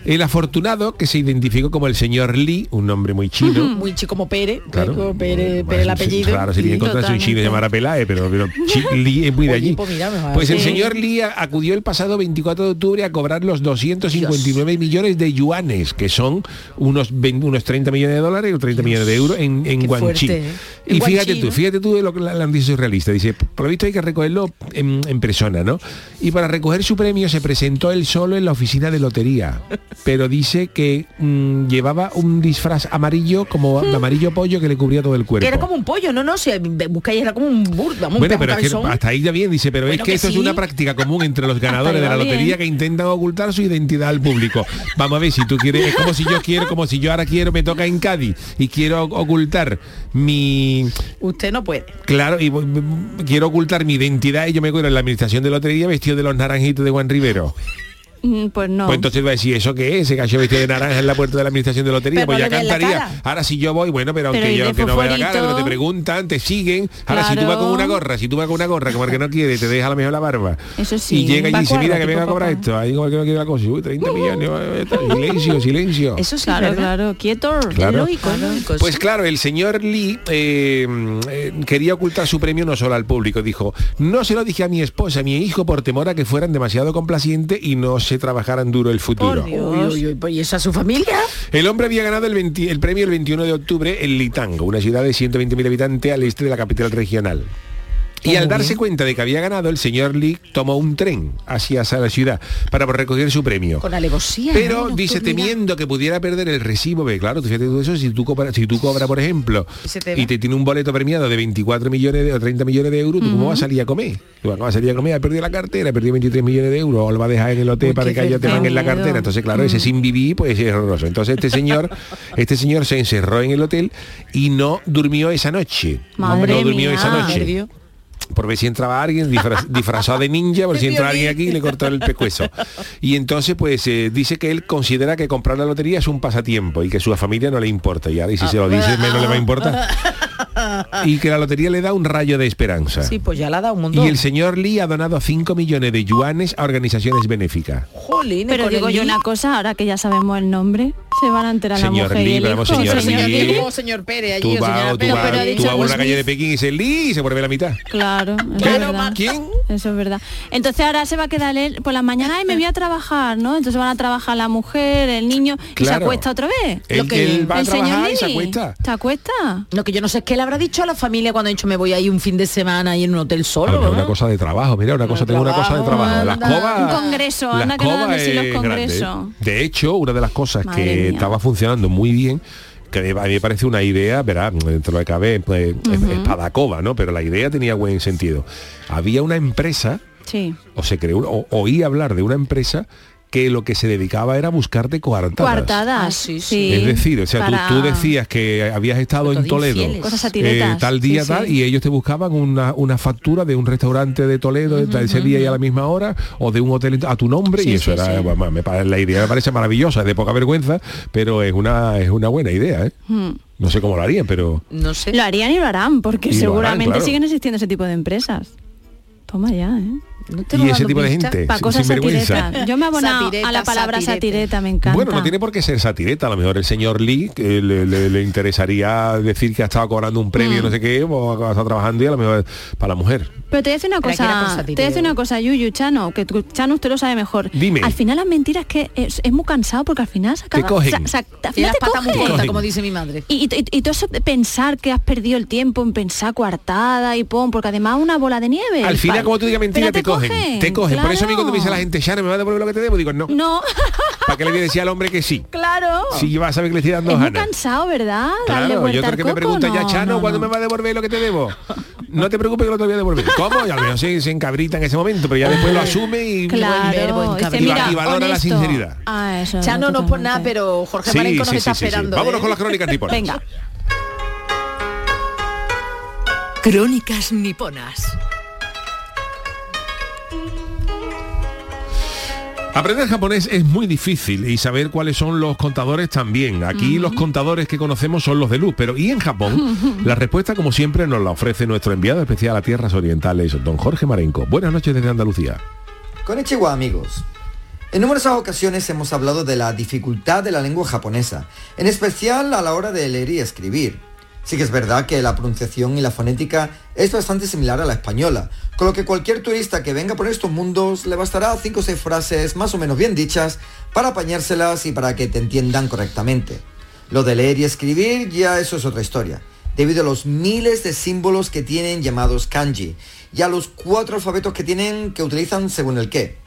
El afortunado, que se identificó como el señor Lee, un nombre muy chino, Muy chico como Pere, Claro. como Pere, Pere el apellido. Claro, sería encontrarse un chino llamar a Pelae, pero, pero Lee es muy de allí. pues Pues el señor Lee acudió el pasado 24 de octubre a cobrar los 259 millones de yuanes, que son unos, 20 unos 30 millones de dólares o 30 millones de euros en, en Guangxi. fuerte, ¿eh? Y fíjate tú, fíjate tú de lo que la, la noticia surrealista. Dice, por lo visto hay que recogerlo en, en persona, ¿no? Y para recoger su premio se presentó él solo en la oficina de lotería. Pero dice que mm, llevaba un disfraz amarillo, como de amarillo pollo, que le cubría todo el cuerpo. Que era como un pollo, no, no, si buscáis era como un burro, vamos, Bueno, un pero es que cabezón. hasta ahí ya bien, dice, pero Bueno, es que que esto es una práctica común entre los ganadores de la bien. lotería que intentan ocultar su identidad al público. Vamos a ver, si tú quieres, es como si yo quiero, como si yo ahora quiero, me toca en Cádiz y quiero ocultar mi, Usted no puede. claro, y quiero ocultar mi identidad y yo me acuerdo en la administración de lotería vestido de los naranjitos de Juan Rivero. Mm, Pues no. Pues entonces va a decir, ¿eso qué es? Se cayó vestido de naranja en la puerta de la administración de lotería. Pero pues ya cantaría. Ahora si yo voy, bueno, pero, aunque yo que no vea la cara, pero te preguntan, te siguen. Ahora si tú vas con una gorra, si tú vas con una gorra, como el que no quiere, te deja a lo mejor la barba. Eso sí. Y llega y dice, mira que venga a cobrar papá. esto. Ahí como el que no quiere la cosa. Uy, 30 millones. Silencio, silencio. Eso sí, Claro, claro, quieto. Claro. lógico, es lógico, Pues sí. claro, el señor Lee eh, eh, quería ocultar su premio no solo al público. Dijo, no se lo dije a mi esposa, a mi hijo, por temor a que fueran demasiado complacientes y no se trabajaran duro el futuro. Pues, ¿y eso a su familia? El hombre había ganado el, 20 el premio el 21 de octubre en Litango, una ciudad de 120.000 habitantes al este de la capital regional. Y al darse cuenta de que había ganado, el señor Lee tomó un tren hacia la ciudad para recoger su premio. Con alevosía. Pero ¿no? dice, temiendo que pudiera perder el recibo, porque claro, tú fíjate tú eso, si tú cobras, si tú cobras, por ejemplo, y te tiene un boleto premiado de 24 millones de, o 30 millones de euros, ¿tú cómo vas a salir a comer? Tú vas a salir a comer, ha perdido la cartera, ha perdido 23 millones de euros, o lo va a dejar en el hotel Uy, para que haya te en la cartera. Entonces, claro, ese sin vivir, pues es horroroso. Entonces este señor, este señor se encerró en el hotel y no durmió esa noche. Madre no durmió mía. esa noche. Por ver si entraba alguien disfra- disfrazado de ninja, por si entra alguien aquí y le cortó el pescuezo. Y entonces pues eh, dice que él considera que comprar la lotería es un pasatiempo y que a su familia no le importa. Y ahora y si se lo dice menos le va a importar. Y que la lotería le da un rayo de esperanza. Sí, pues ya la ha dado un montón. Y el señor Lee ha donado 5 millones de yuanes a organizaciones benéficas. Jolín, Pero digo yo Lee. una cosa, ahora que ya sabemos el nombre, se van a enterar Señor la mujer y el vamos, hijo. señor Señor Lee. Señor Pérez allí, Tú o vas, señora tú Pérez. vas- pero ha tú dicho vas a una calle de. Pekín y dice Lee y se vuelve la mitad. Claro, eso ¿Qué? es verdad. ¿Quién? Eso es verdad. Entonces ahora se va a quedar él por la mañana y me voy a trabajar, ¿no? Entonces van a trabajar la mujer, el niño y se Claro. acuesta otra vez. Él- él va a el señor trabajar y se Lee. acuesta. ¿Se acuesta? Lo que yo no sé es qué le habrá dicho a la familia cuando ha dicho me voy ahí un fin de semana y en un hotel solo. mejor ¿no? una cosa de trabajo, mira, una cosa, tengo una cosa de trabajo. La escoba, Un congreso, la anda que sí los congresos. De hecho, una de las cosas Madre que mía. estaba funcionando muy bien que a mí me parece una idea, verá, dentro de lo que cabe, pues, es- es padacoba, ¿no? Pero la idea tenía buen sentido. Había una empresa, Sí. o se creó, o oí hablar de una empresa que lo que se dedicaba era a buscarte coartadas. Coartadas. Ah, sí, sí. Es decir, o sea, tú- para- tú, decías que habías estado en Toledo eh, tal día Sí, tal sí. y ellos te buscaban una, una factura de un restaurante de Toledo de tal- ese día y a la misma hora o de un hotel a tu nombre Sí, y eso sí, era sí. bueno, me la idea me parece maravillosa, es de poca vergüenza, pero es una es una buena idea, ¿eh? Hmm. No sé cómo lo harían, pero No sé. Lo harían y lo harán, porque Y lo harán, seguramente claro. siguen existiendo ese tipo de empresas. Toma ya, ¿eh? No te y lo ese tipo de gente Para sin- cosas satiretas. Yo me abono Satireta, a la palabra satirete. satireta, me encanta. Bueno, no tiene por qué ser satireta, a lo mejor el señor Lee que le, le- le interesaría decir que ha estado cobrando un premio, Mm. no sé qué, o ha estado trabajando y a lo mejor para la mujer. Pero te voy a decir una cosa, te voy a decir una cosa, Yuyu, Chano, que tú, Chano usted lo sabe mejor. Dime. Al final las mentiras que es, es muy cansado porque al final se acaba, cogen. sa- sa- al final las te patas muy cogen. cortas, como dice mi madre. Y, y- y todo eso de pensar que has perdido el tiempo en pensar coartada y pon, porque además una bola de nieve. Al final, como tú digas mentira, Pero te, cogen. Te cogen. Por eso a mí cuando me dice la gente, Shana, ¿me va a devolver lo que te debo? Digo, no. No, ¿Para qué le voy a decir al hombre que sí? claro. Si vas a saber que le estoy dando es muy Hanna. cansado, ¿verdad? Darle Claro, y vuelta otro al que me pregunta ya, no, Chano, no, ¿cuándo no. me va a devolver lo que te debo? No te preocupes que no te voy a devolver. ¿Cómo? Y a lo se, se encabrita en ese momento, pero ya después lo asume y, Claro, verbo, dice, y va- mira, y valora la sinceridad. Ah, eso, Chano no es por nada, pero Jorge Sí, Marenco nos sí, está sí, sí, sí. esperando. Vámonos ¿eh? con las crónicas niponas. Venga. Crónicas niponas. Aprender japonés es muy difícil y saber cuáles son los contadores también. Aquí los contadores que conocemos son los de luz, pero ¿y en Japón? La respuesta, como siempre, nos la ofrece nuestro enviado especial a Tierras Orientales, don Jorge Marenco. Buenas noches desde Andalucía. Konnichiwa amigos. En numerosas ocasiones hemos hablado de la dificultad de la lengua japonesa, en especial a la hora de leer y escribir. Sí que es verdad que la pronunciación y la fonética es bastante similar a la española, con lo que cualquier turista que venga por estos mundos le bastará 5 o 6 frases más o menos bien dichas para apañárselas y para que te entiendan correctamente. Lo de leer y escribir ya eso es otra historia, debido a los miles de símbolos que tienen llamados kanji y a los cuatro alfabetos que tienen que utilizan según el qué.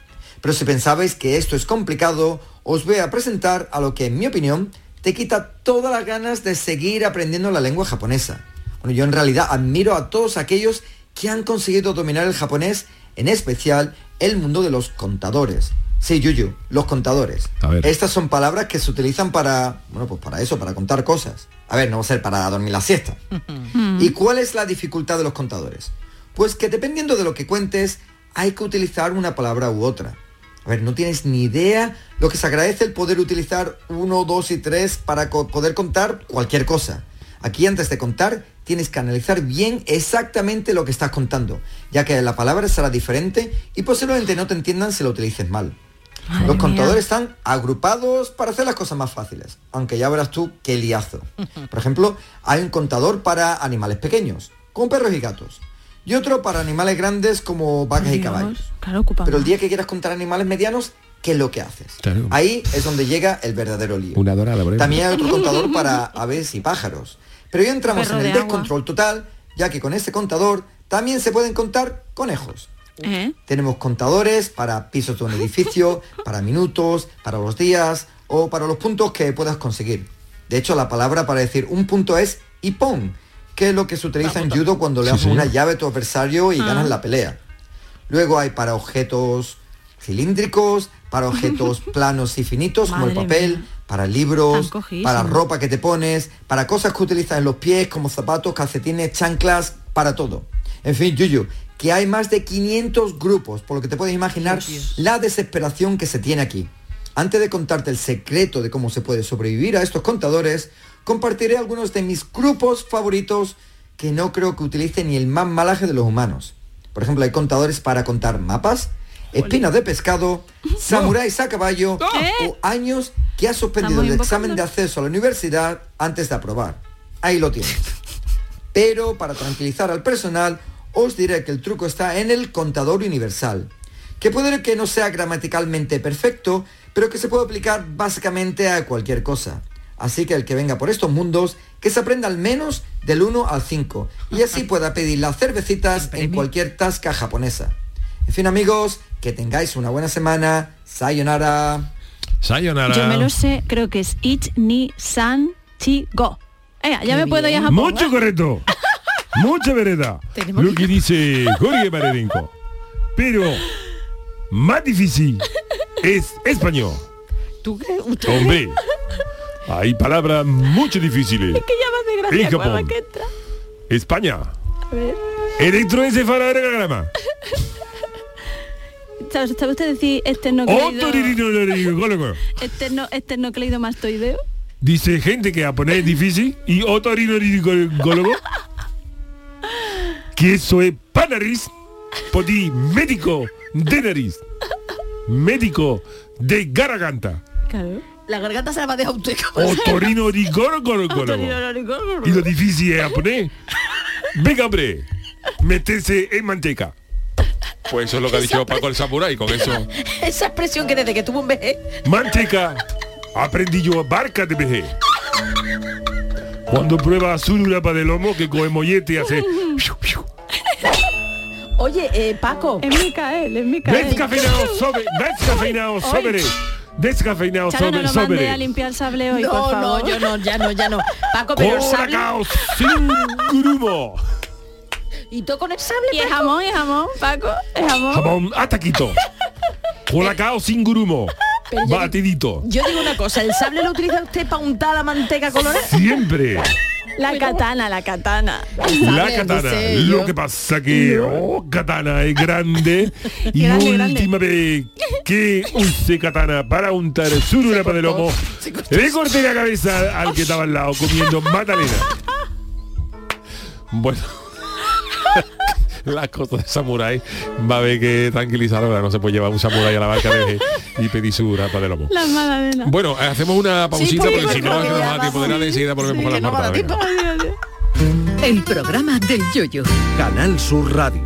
Pero si pensabais que esto es complicado, os voy a presentar a lo que, en mi opinión, te quita todas las ganas de seguir aprendiendo la lengua japonesa. Bueno, yo en realidad admiro a todos aquellos que han conseguido dominar el japonés, en especial el mundo de los contadores. Sí, Yuyu, los contadores. A ver. Estas son palabras que se utilizan para, bueno, pues para eso, para contar cosas. A ver, no va a ser para dormir la siesta. ¿Y cuál es la dificultad de los contadores? Pues que dependiendo de lo que cuentes, hay que utilizar una palabra u otra. A ver, no tienes ni idea lo que se agradece el poder utilizar uno, dos y tres para co- poder contar cualquier cosa. Aquí antes de contar tienes que analizar bien exactamente lo que estás contando, ya que la palabra será diferente y posiblemente no te entiendan si lo utilices mal. Madre Los mía. contadores están agrupados para hacer las cosas más fáciles, aunque ya verás tú qué liazo. Por ejemplo, hay un contador para animales pequeños, como perros y gatos, y otro para animales grandes como vacas y caballos. Claro, Pero el día que quieras contar animales medianos, ¿qué es lo que haces? Claro. Ahí es donde llega el verdadero lío. Una dorada, por ejemplo. También hay otro contador para aves y pájaros. Pero ya entramos Perro en el de agua. descontrol total, ya que con este contador también se pueden contar conejos. ¿Eh? Tenemos contadores para pisos de un edificio, para minutos, para los días o para los puntos que puedas conseguir. De hecho, la palabra para decir un punto es ipon, que es lo que se utiliza en judo cuando le Sí, das sí. una llave a tu adversario y Ah. ganas la pelea. Luego hay para objetos cilíndricos, para objetos planos y finitos como el papel, mía. para libros, para ropa que te pones, para cosas que utilizas en los pies como zapatos, calcetines, chanclas, para todo. En fin, Yuyu, que hay más de 500 grupos, por lo que te puedes imaginar la desesperación que se tiene aquí. Antes de contarte el secreto de cómo se puede sobrevivir a estos contadores, compartiré algunos de mis grupos favoritos que no creo que utilice ni el más malaje de los humanos. Por ejemplo, hay contadores para contar mapas, espinas de pescado, samuráis a caballo o años que has suspendido el examen de acceso a la universidad antes de aprobar. Ahí lo tienes. Pero para tranquilizar al personal, os diré que el truco está en el contador universal, que puede que no sea gramaticalmente perfecto, pero que se puede aplicar básicamente a cualquier cosa. Así que el que venga por estos mundos, que se aprenda al menos del 1 al 5, y así pueda pedir las cervecitas en cualquier tasca japonesa. En fin amigos, que tengáis una buena semana. Sayonara. Sayonara. Yo me lo sé, creo que es Ich ni San Chi Go. Ya me puedo ir a Japón. Mucho ¿eh? correcto. Mucha vereda. Lo que dice Jorge Maredenko. Pero más difícil es español. ¿Tú qué? Usted- Hombre, hay palabras mucho difíciles. Es que ya hace gracia cuando que entra. España. A ver. Electroencefalograma. ¿Sabe, usted decir esternocleido? Esterno, esternocleidomastoideo? Dice gente que japonés es difícil y otorrinolaringólogo. Que eso es. Por ti, médico de nariz. Médico de garganta. Claro. La garganta se la va a dejar usted. Otorrinolaringólogo. Y lo difícil es japonés. Venga, hombre. Meterse en manteca. Pues eso es lo que ha dicho Paco el Samurai con eso. Esa expresión que desde que tuvo un vejez. Manteca. Aprendí yo barca de vejez. Cuando prueba para de lomo que coge mollete y hace... Oye, eh, Paco. Es Micael, es Micael. Descafeinado sobre... Descafeinado sobre... Descafeinado Chano, no sobre... lo mandé sobre. a limpiar el sable hoy, No, por favor. no, yo no, ya no, ya no. Paco, pero el sable... Sin grumo. ¿Y tú con el sable, Y es Paco? jamón, es jamón, Paco, es jamón. Jamón ataquito. Colacao sin grumo. Pero yo- Batidito. Yo digo una cosa, ¿el sable lo utiliza usted para untar la manteca colorada? Siempre. La katana, la katana. La katana. Lo que pasa que oh, katana es grande y Grande, grande. última vez que use katana para untar sururapa de lomo, le corté la cabeza al que estaba al lado comiendo magdalena. Bueno. Las cosas de samurái va a haber que tranquilizar ahora, no se puede llevar un samurái a la barca de y pedir su rapa de lomo. La magdalena. Bueno, eh, hacemos una pausita Sí, porque porque si no, porque no nos ya da tiempo de nada y enseguida volvemos con que las no va a venga. El programa del yoyo. Canal Sur Radio.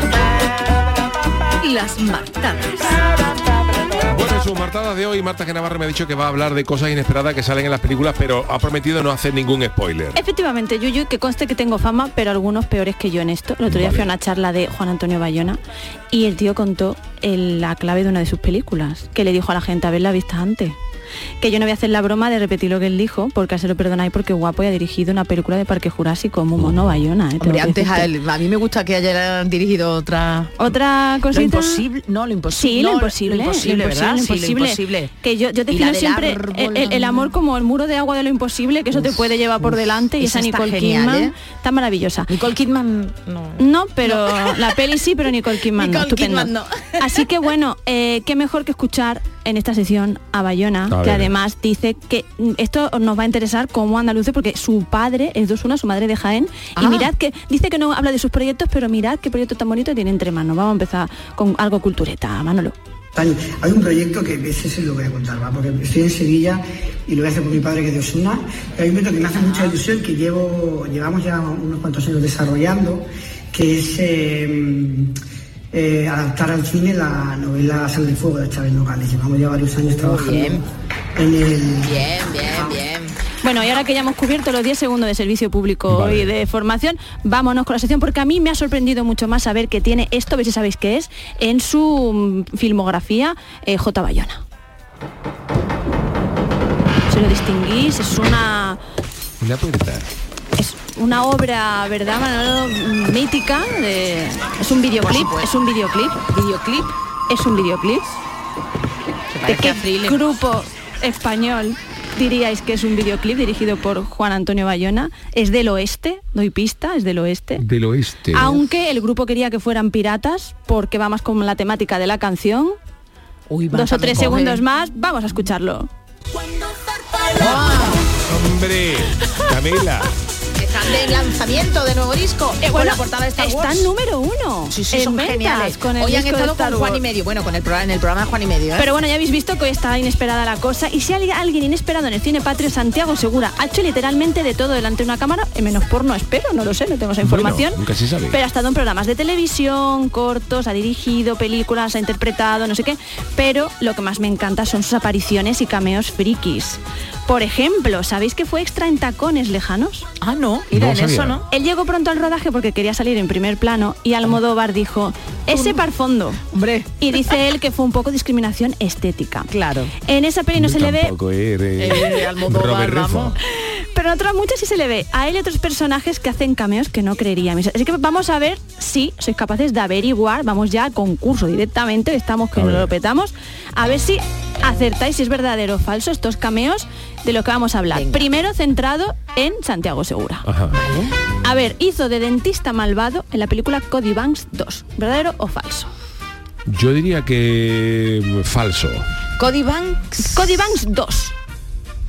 Las martadas. Bueno, en sus martadas de hoy, Marta Genavarre me ha dicho que va a hablar de cosas inesperadas que salen en las películas, pero ha prometido no hacer ningún spoiler. Efectivamente, Yuyu, que conste que tengo fama, pero algunos peores que yo en esto. El otro día Vale. fui a una charla de Juan Antonio Bayona y el tío contó el- la clave de una de sus películas, que le dijo a la gente haberla vista antes. Que yo no voy a hacer la broma de repetir lo que él dijo, porque se lo perdonáis porque guapo y ha dirigido una película de Parque Jurásico, muy mono Bayona. ¿eh? Hombre, antes a, él, a mí me gusta que haya dirigido otra otra Lo cosita. imposible, no, lo imposible. Sí, no, lo imposible, lo imposible, ¿verdad? lo Sí, lo imposible. imposible. Que yo, yo defino siempre árbol, el, amor como el muro de agua de lo imposible, que eso te puede llevar por uf, delante y esa esa, Nicole genial, Kidman ¿eh? está maravillosa. Nicole Kidman no. No, pero la peli sí, pero Nicole Kidman no, Nicole estupendo. Kidman no. Así que bueno, eh, qué mejor que escuchar en esta sesión a Bayona, A que además dice que esto nos va a interesar como andaluces porque su padre es dos una, su madre de Jaén, Ah. y mirad que dice que no habla de sus proyectos, pero mirad qué proyecto tan bonito tiene entre manos. Vamos a empezar con algo cultureta, Manolo. Hay, hay un proyecto que ese sí lo voy a contar, ¿va? porque estoy en Sevilla y lo voy a hacer con mi padre que es de Osuna. Hay un proyecto que me hace mucha ilusión, que llevo, llevamos ya unos cuantos años desarrollando, que es eh, eh, adaptar al cine la novela Sal de Fuego de Chávez Nogales. Llevamos ya varios años trabajando bien. en el... Bien, bien, bien. Bueno, y ahora que ya hemos cubierto los 10 segundos de servicio público Vale. y de formación, vámonos con la sección porque a mí me ha sorprendido mucho más saber que tiene esto, a ver si sabéis qué es, en su mm, filmografía eh, J. Bayona. Si lo distinguís, es una Una puerta. Una obra, ¿verdad, Manolo? Mítica, de- es un videoclip, es un videoclip, Videoclip. es un videoclip. ¿De qué grupo español diríais que es un videoclip dirigido por Juan Antonio Bayona? Es del oeste, doy pista, es del oeste. Del oeste. Aunque el grupo quería que fueran piratas, porque va más con la temática de la canción. Uy, Dos o tres coge. segundos más, vamos a escucharlo. Hombre, Camila. Están de lanzamiento de nuevo disco. Eh, con bueno, la portada de Star está Wars. en número uno. Sí, sí, en son ventas, geniales. Con el Hoy han estado con Juan y medio. Bueno, con el programa, en el programa de Juan y medio. ¿eh? Pero bueno, ya habéis visto que está inesperada la cosa. Y si hay alguien inesperado en el cine patrio, Santiago Segura ha hecho literalmente de todo delante de una cámara, en menos porno, espero, no lo sé, no tengo esa información. Bueno, nunca se sabe. Pero ha estado en programas de televisión, cortos, ha dirigido películas, ha interpretado, no sé qué. Pero lo que más me encanta son sus apariciones y cameos frikis. Por ejemplo, ¿sabéis que fue extra en tacones lejanos? Ah, no, mira, No en sabía. eso no. Él llegó pronto al rodaje porque quería salir en primer plano y Almodóvar dijo, ese par fondo. Hombre. Y dice él que fue un poco discriminación estética. Claro. En esa peli no se le ve, eres Eh, Almodóvar, vamos. pero en otras muchas sí se le ve. A él y otros personajes que hacen cameos que no creeríamos. Así que vamos a ver si sois capaces de averiguar. Vamos ya al concurso directamente, estamos que A nos ver. lo petamos. A ver si acertáis si es verdadero o falso estos cameos de lo que vamos a hablar. Venga. Primero centrado en Santiago Segura. Ajá. A ver, hizo de dentista malvado en la película Cody Banks 2. ¿Verdadero o falso? Yo diría que falso. Cody Banks. Cody Banks 2.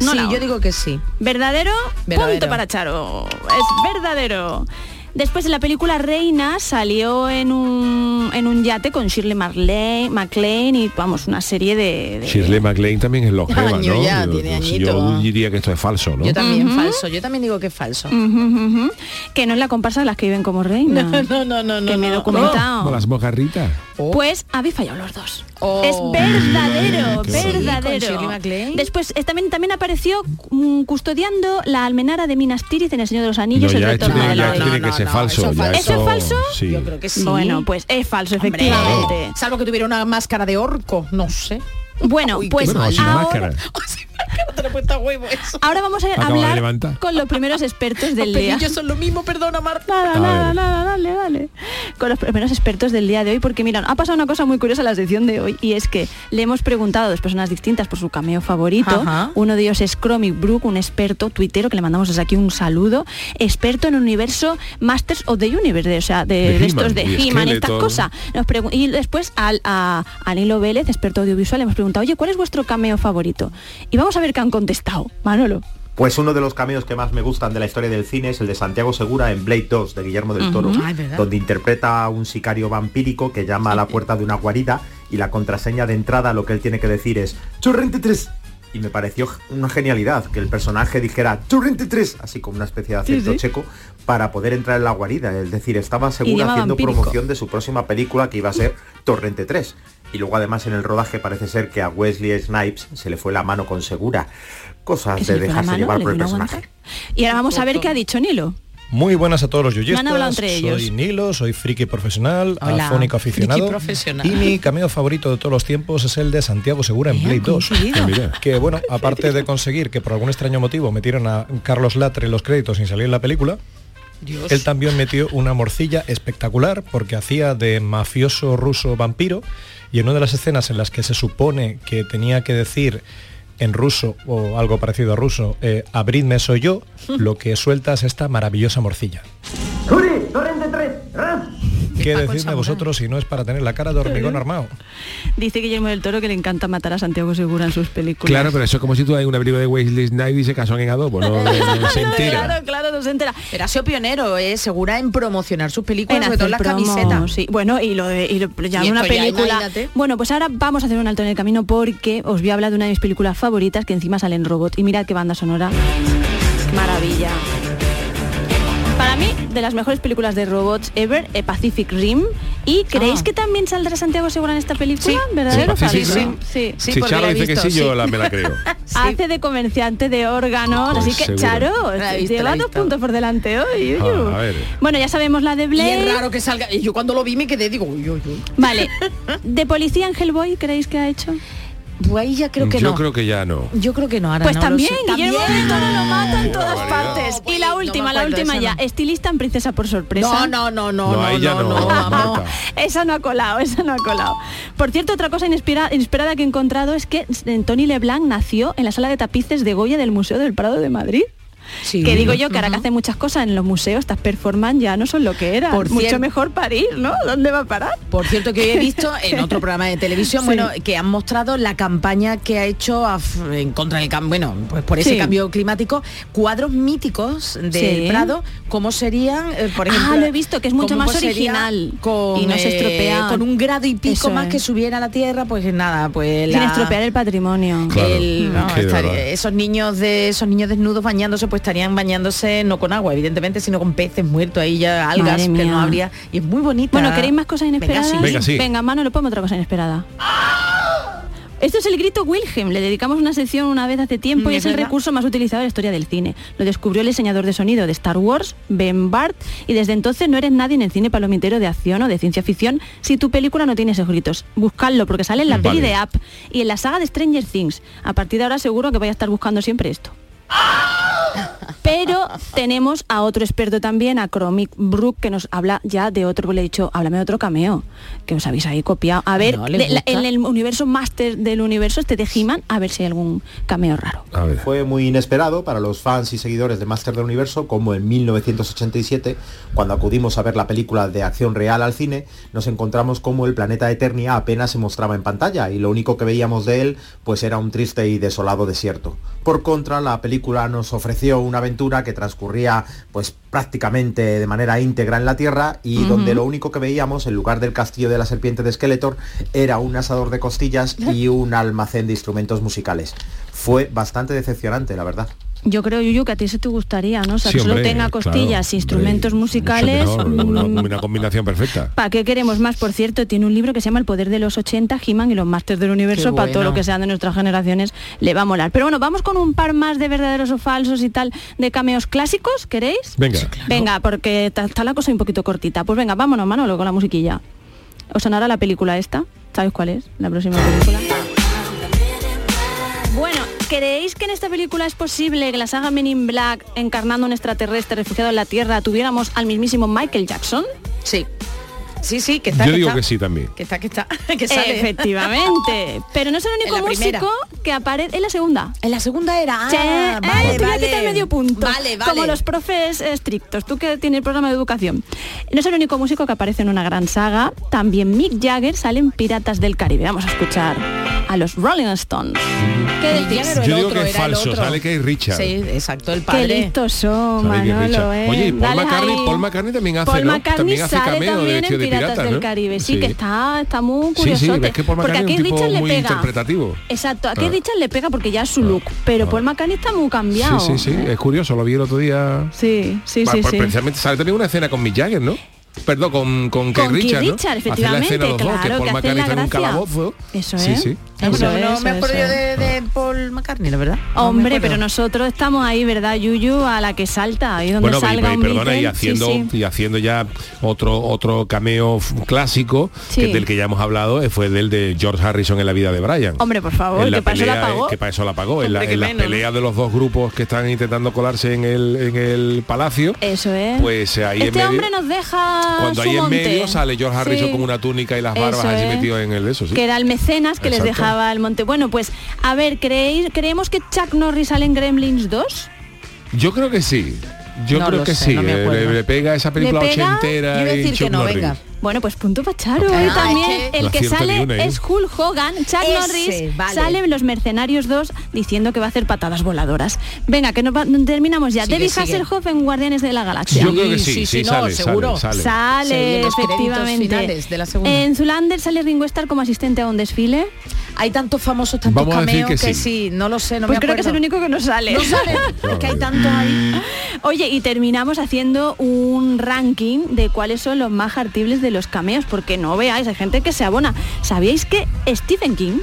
No sí, yo digo que sí. ¿Verdadero? Verdadero. Punto para Charo. Es verdadero. Después de la película Reina salió en un, en un yate con Shirley MacLaine, MacLaine y vamos, una serie de... de- Shirley MacLaine también es longeva, Año ¿no? ya, Yo- tiene yo- añito. yo diría que esto es falso, ¿no? Yo también Ujú. falso. Yo también digo que es falso. Ujú, ujú. Que no es la comparsa de las que viven como reina. No, no, no, no. Que me he no. documentado. Como las mojarritas. Pues habéis fallado los dos. Oh. Es verdadero, Qué bonito. verdadero. Sí, con Shirley MacLaine. Después eh, también, también apareció mm, custodiando la almenara de Minas Tirith en El Señor de los No, Anillos, el ya esto retorno de la ser falso. eso ya falso. ¿Eso es falso? Sí. Yo creo que sí. Bueno, pues es falso, Hombre, efectivamente. Salvo que tuviera una máscara de orco, no sé. Bueno, Uy, pues Bueno, ahora, máscara. Te lo he puesto a huevo eso. ahora vamos a Acaba hablar con los primeros expertos del día. pelillos son lo mismo, perdona Marta. Nada, nada, nada, dale, dale. Con los primeros expertos del día de hoy, porque miran, ha pasado una cosa muy curiosa en la sección de hoy, y es que le hemos preguntado a dos personas distintas por su cameo favorito. Ajá. Uno de ellos es Chromic Brook, un experto tuitero, que le mandamos desde aquí un saludo, experto en el universo Masters of the Universe, de- o sea, de, De de estos de y He-Man, estas cosas. Nos y después al, a, a Nilo Vélez, experto audiovisual, le hemos preguntado, oye, ¿cuál es vuestro cameo favorito? Y vamos a ver qué han contestado. Manolo. Pues uno de los cameos que más me gustan de la historia del cine es el de Santiago Segura en Blade 2 de Guillermo del Toro, donde interpreta a un sicario vampírico que llama a la puerta de una guarida y la contraseña de entrada lo que él tiene que decir es Churrente 3. Y me pareció una genialidad que el personaje dijera Churrente 3, así como una especie de acento sí. checo, para poder entrar en la guarida. Es decir, estaba segura haciendo vampírico. promoción de su próxima película que iba a ser Torrente 3. Y luego además en el rodaje parece ser que a Wesley Snipes se le fue la mano con Segura. Cosas ¿Que se de dejarse mano? llevar ¿Le por el personaje. aguantar? Y ahora vamos a ver qué ha dicho Nilo. Muy buenas a todos los yuyistas. hablado entre ellos. Soy Nilo, soy friki profesional, Hola, afónico friki aficionado. profesional. Y mi cameo favorito de todos los tiempos es el de Santiago Segura en Blade 2. coincidido. Mira. Que bueno, aparte de conseguir que por algún extraño motivo metieron a Carlos Latre en los créditos sin salir en la película, Dios. él también metió una morcilla espectacular porque hacía de mafioso ruso vampiro y en una de las escenas en las que se supone que tenía que decir en ruso o algo parecido a ruso, eh, abridme soy yo, lo que suelta es esta maravillosa morcilla. ¿Qué decidme vosotros si no es para tener la cara de hormigón armado? Dice Guillermo del Toro que le encanta matar a Santiago Segura en sus películas. Claro, pero eso es como si tú hay una película de Wesley Snipes y se casó en adobo, no, no- no se entera. Claro, claro, no se entera. Pero ha sido pionero, eh, segura en promocionar sus películas, En sobre todo las promo, camisetas. sí. Bueno, y lo de y lo- ya Y una ya, película. bueno, pues ahora vamos a hacer un alto en el camino porque os voy a hablar de una de mis películas favoritas que encima sale en robot. Y mirad qué banda sonora. Maravilla. Mí, de las mejores películas de robots ever, eh, Pacific Rim. ¿Y creéis Ah. que también saldrá Santiago Segura en esta película? Sí. ¿Verdadero? Sí, Pacific Falso? Rim. Sí. Sí, si porque Charo la he dice que visto, sí, yo sí. la, me la creo. Hace de comerciante de órganos, Pues así que seguro. Charo, visto, lleva dos puntos por delante hoy. uy, Ah, a ver. Bueno, ya sabemos la de Y Blade. es raro que salga. y Yo cuando lo vi me quedé, digo, uy, uy, uy. Vale. ¿De policía en Hellboy creéis que ha hecho? Pues ahí ya creo que yo no. creo que ya no. Yo creo que no, ahora Pues no también. Guillermo del Toro lo mata en todas partes. Y la No última, la última ya. no. Estilista en Princesa por sorpresa. No, no, no, no, No, no, ahí ya no. Esa no ha colado, esa no ha colado. Por cierto, otra cosa inespera- inesperada que he encontrado es que eh, Tony Leblanc nació en la sala de tapices de Goya del Museo del Prado de Madrid. Sí. Que digo yo que ahora que Ujú. hace muchas cosas en los museos, estas performance ya no son lo que eran. Por Mucho cierto- mejor parir, ¿no? ¿Dónde va a parar? Por cierto, que hoy he visto en otro programa de televisión, Sí. bueno, que han mostrado la campaña que ha hecho a en contra del cambio, bueno, pues por ese Sí. cambio climático, cuadros míticos del Sí. Prado, ¿cómo serían, eh, por Ah, ejemplo? lo he visto, que es mucho más original con, y no se eh, con un grado y pico Eso más es. que subiera a la Tierra, pues nada, pues Sin la- estropear el patrimonio. Claro. el- Mm. no, esos niños de esos niños desnudos bañándose pues estarían bañándose no con agua evidentemente sino con peces muertos ahí ya algas Madre que no habría y es muy bonita Bueno, ¿queréis más cosas inesperadas? Venga, sí. Venga, sí. Venga, mano, le pongo otra cosa inesperada. Esto es el grito Wilhelm. Le dedicamos una sección una vez hace tiempo Mm, y es es el verdad. recurso más utilizado en la historia del cine. Lo descubrió el diseñador de sonido de Star Wars, Ben Bart, y desde entonces no eres nadie en el cine palomitero de acción o de ciencia ficción si tu película no tiene esos gritos. Buscadlo porque sale en la peli Vale. de Up y en la saga de Stranger Things. A partir de ahora seguro que voy a estar buscando siempre esto. Pero tenemos a otro experto también, a Chromic Brook, que nos habla ya de otro, le he dicho, háblame de otro cameo, que os habéis ahí copiado. A ver, No, ¿les de la- gusta? en el universo máster del universo este de He-Man, a ver si hay algún cameo raro. Fue muy inesperado para los fans y seguidores de Master del Universo, como en 1987, cuando acudimos a ver la película de acción real al cine, nos encontramos como el planeta Eternia apenas se mostraba en pantalla y lo único que veíamos de él pues era un triste y desolado desierto. Por contra, la película nos ofreció una aventura que transcurría pues prácticamente de manera íntegra en la Tierra y donde lo único que veíamos en lugar del castillo de la serpiente de Skeletor era un asador de costillas y un almacén de instrumentos musicales. Fue bastante decepcionante, la verdad. Yo creo, Yuyu, que a ti eso te gustaría, ¿no? O sea, Sí, que solo hombre, tenga claro, costillas, instrumentos musicales. Mejor, una, mm, una combinación perfecta. ¿Para qué queremos más? Por cierto, tiene un libro que se llama El poder de los 80, He-Man y los Masters del Universo, Qué para todo lo que sean de nuestras generaciones, le va a molar. Pero bueno, vamos con un par más de verdaderos o falsos y tal, de cameos clásicos, ¿queréis? Venga. Venga, porque está, está la cosa un poquito cortita. Pues venga, vámonos, Manolo, con la musiquilla. ¿Os sonará la película esta? ¿Sabéis cuál es? La próxima película. Bueno, ¿creéis que en esta película es posible que la saga Men in Black, encarnando un extraterrestre refugiado en la Tierra, tuviéramos al mismísimo Michael Jackson? Sí. Sí, sí, que está. Yo que digo está. que sí también. Que está, que está, que sale. Efectivamente. Pero no es el único músico que aparece en la segunda. En la segunda era. Ah, eh, vale, te voy a vale. quitar medio punto. Vale, vale. Como los profes estrictos, tú que tienes el programa de educación. No es el único músico que aparece en una gran saga. También Mick Jagger sale en Piratas del Caribe. Vamos a escuchar a los Rolling Stones. ¿Qué decís? Yo digo que es falso, sale que es Richard. Sí, exacto, el Qué padre. listos son, que Manolo, Richard. ¿eh? Oye, y Paul Dale McCartney, ahí. Paul McCartney también hace, Paul ¿no? McCartney También hace sale cameo de de Piratas del ¿no? Caribe. Sí, Sí. que está, está muy curioso. sí, ves que Paul porque es Richard le pega. interpretativo. Exacto, aquí Ah. Richard le pega porque ya es su look, pero Paul McCartney está muy cambiado. Sí, sí, sí, es curioso, lo vi el otro día. Sí, sí, pues sí. Precisamente sale también una escena con Mick Jagger, ¿no? Perdón, con, con Keith Con Keith Richard, efectivamente, escena los dos, que claro, Paul que hacen McCartney la está en un gracia. calabozo. Eso Sí, es. sí. Eso Eso no, no es, me acuerdo yo es. de, de Paul McCartney, la verdad. No Hombre, pero nosotros estamos ahí, ¿verdad, Yuyu? A la que salta, ahí donde Bueno, y- salga y, un perdona, y haciendo, Sí, sí. y haciendo ya otro otro cameo clásico, Sí. que del que ya hemos hablado, eh, fue del de George Harrison en la vida de Brian. Hombre, por favor, En la que para eso la pelea, pagó. eh, que para eso la pagó. en la, en la menos, pelea de los dos grupos que están intentando colarse en el, en el palacio, Eso es. pues eh, ahí en este medio, hombre nos deja cuando su ahí en monte. medio sale George Harrison Sí. con una túnica y las barbas Eso así metido en el de eso, sí. que era el mecenas que les dejaba el monte. Bueno, pues a ver, ¿creéis, ¿creemos que Chuck Norris sale en Gremlins 2? Yo creo que sí. Yo No creo que sé, sí. no eh, le, le pega esa película ¿Le pega? ochentera Yo a y decir que no, Norris. venga. Bueno, pues punto para Charo. Ah, y es también que- el No que sale una, ¿eh? es Hulk Hogan. Chuck Ese, Norris vale. sale en Los Mercenarios 2 diciendo que va a hacer patadas voladoras. Venga, que nos va- terminamos ya. Sigue, David sigue. Hasselhoff en Guardianes de la Galaxia. Yo creo que sí, sí, no, sale, seguro. sale, Sí, efectivamente. de la. En Zulander sale Ringo Starr como asistente a un desfile. Hay tantos famosos, tantos Vamos a decir cameos que que, sí. sí. no lo sé, no pues me creo que es el único que no sale. No sale, es que hay tantos ahí. Oye, y terminamos haciendo un ranking de cuáles son los más hartibles de los cameos, porque no veáis, hay gente que se abona. ¿Sabíais que Stephen King,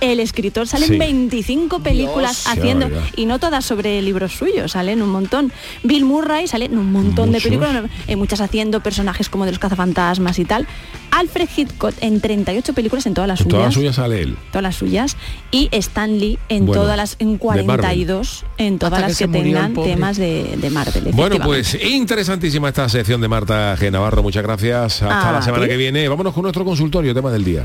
el escritor, sale Sí. en 25 películas Dios. Haciendo, y no todas sobre libros suyos, salen un montón. Bill Murray sale en un montón de películas, en muchas haciendo personajes como de los cazafantasmas y tal. Alfred Hitchcock en 38 películas en todas las En suyas todas las suyas sale él. todas las suyas y Stan Lee en Bueno, todas las en de Marvel. 42 en todas Hasta las que, tengan temas de, de Marvel Bueno, pues interesantísima esta sección de Marta G. Navarro. Muchas gracias. Hasta A la semana que viene. Vámonos con nuestro consultorio, tema del día.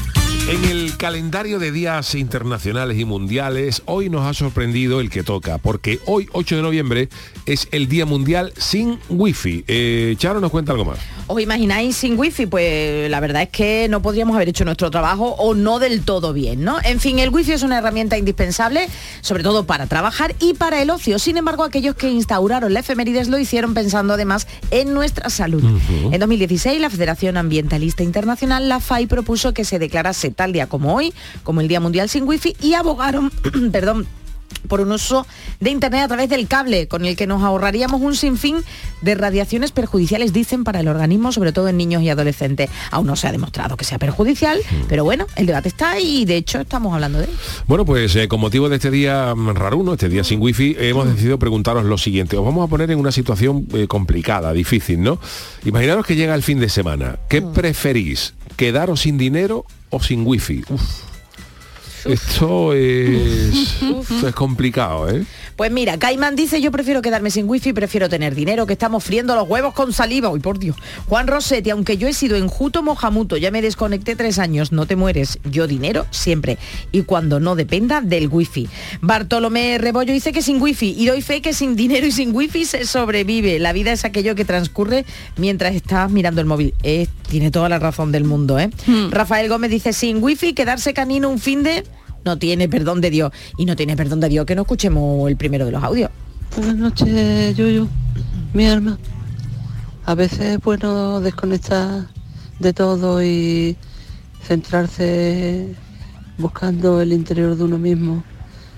En el calendario de días internacionales y mundiales, hoy nos ha sorprendido el que toca, porque hoy, 8 de noviembre, es el Día Mundial sin Wifi. Eh, Charo nos cuenta algo más. ¿Os imagináis sin wifi? Pues la verdad es que no podríamos haber hecho nuestro trabajo o no del todo bien, ¿no? En fin, el wifi es una herramienta indispensable, sobre todo para trabajar y para el ocio. Sin embargo, aquellos que instauraron la efemérides lo hicieron pensando además en nuestra salud. En 2016, la Federación Ambientalista Internacional, la FAI, propuso que se declarase tal día como hoy, como el Día Mundial sin wifi, y abogaron, perdón, por un uso de Internet a través del cable, con el que nos ahorraríamos un sinfín de radiaciones perjudiciales, dicen, para el organismo, sobre todo en niños y adolescentes. Aún no se ha demostrado que sea perjudicial, pero bueno, el debate está y de hecho estamos hablando de él. Bueno, pues eh, con motivo de este día mm, raruno, este día sin wifi, hemos decidido preguntaros lo siguiente. Os vamos a poner en una situación eh, complicada, difícil, ¿no? Imaginaros que llega el fin de semana. ¿Qué preferís? ¿Quedaros sin dinero o sin wifi? Uf. Esto es, es complicado, ¿eh? Pues mira, Caimán dice, yo prefiero quedarme sin wifi, prefiero tener dinero, que estamos friendo los huevos con saliva. Uy, por Dios. Juan Rossetti, aunque yo he sido enjuto mojamuto, ya me desconecté tres años, no te mueres. Yo dinero siempre. Y cuando no dependa del wifi. Bartolomé Rebollo dice que sin wifi. Y doy fe que sin dinero y sin wifi se sobrevive. La vida es aquello que transcurre mientras estás mirando el móvil. Eh, tiene toda la razón del mundo, ¿eh? Rafael Gómez dice, sin wifi, quedarse canino un fin de no tiene perdón de Dios. Y no tiene perdón de Dios que no escuchemos el primero de los audios. Buenas noches, Yuyu, mi alma. A veces es bueno desconectar de todo y centrarse buscando el interior de uno mismo.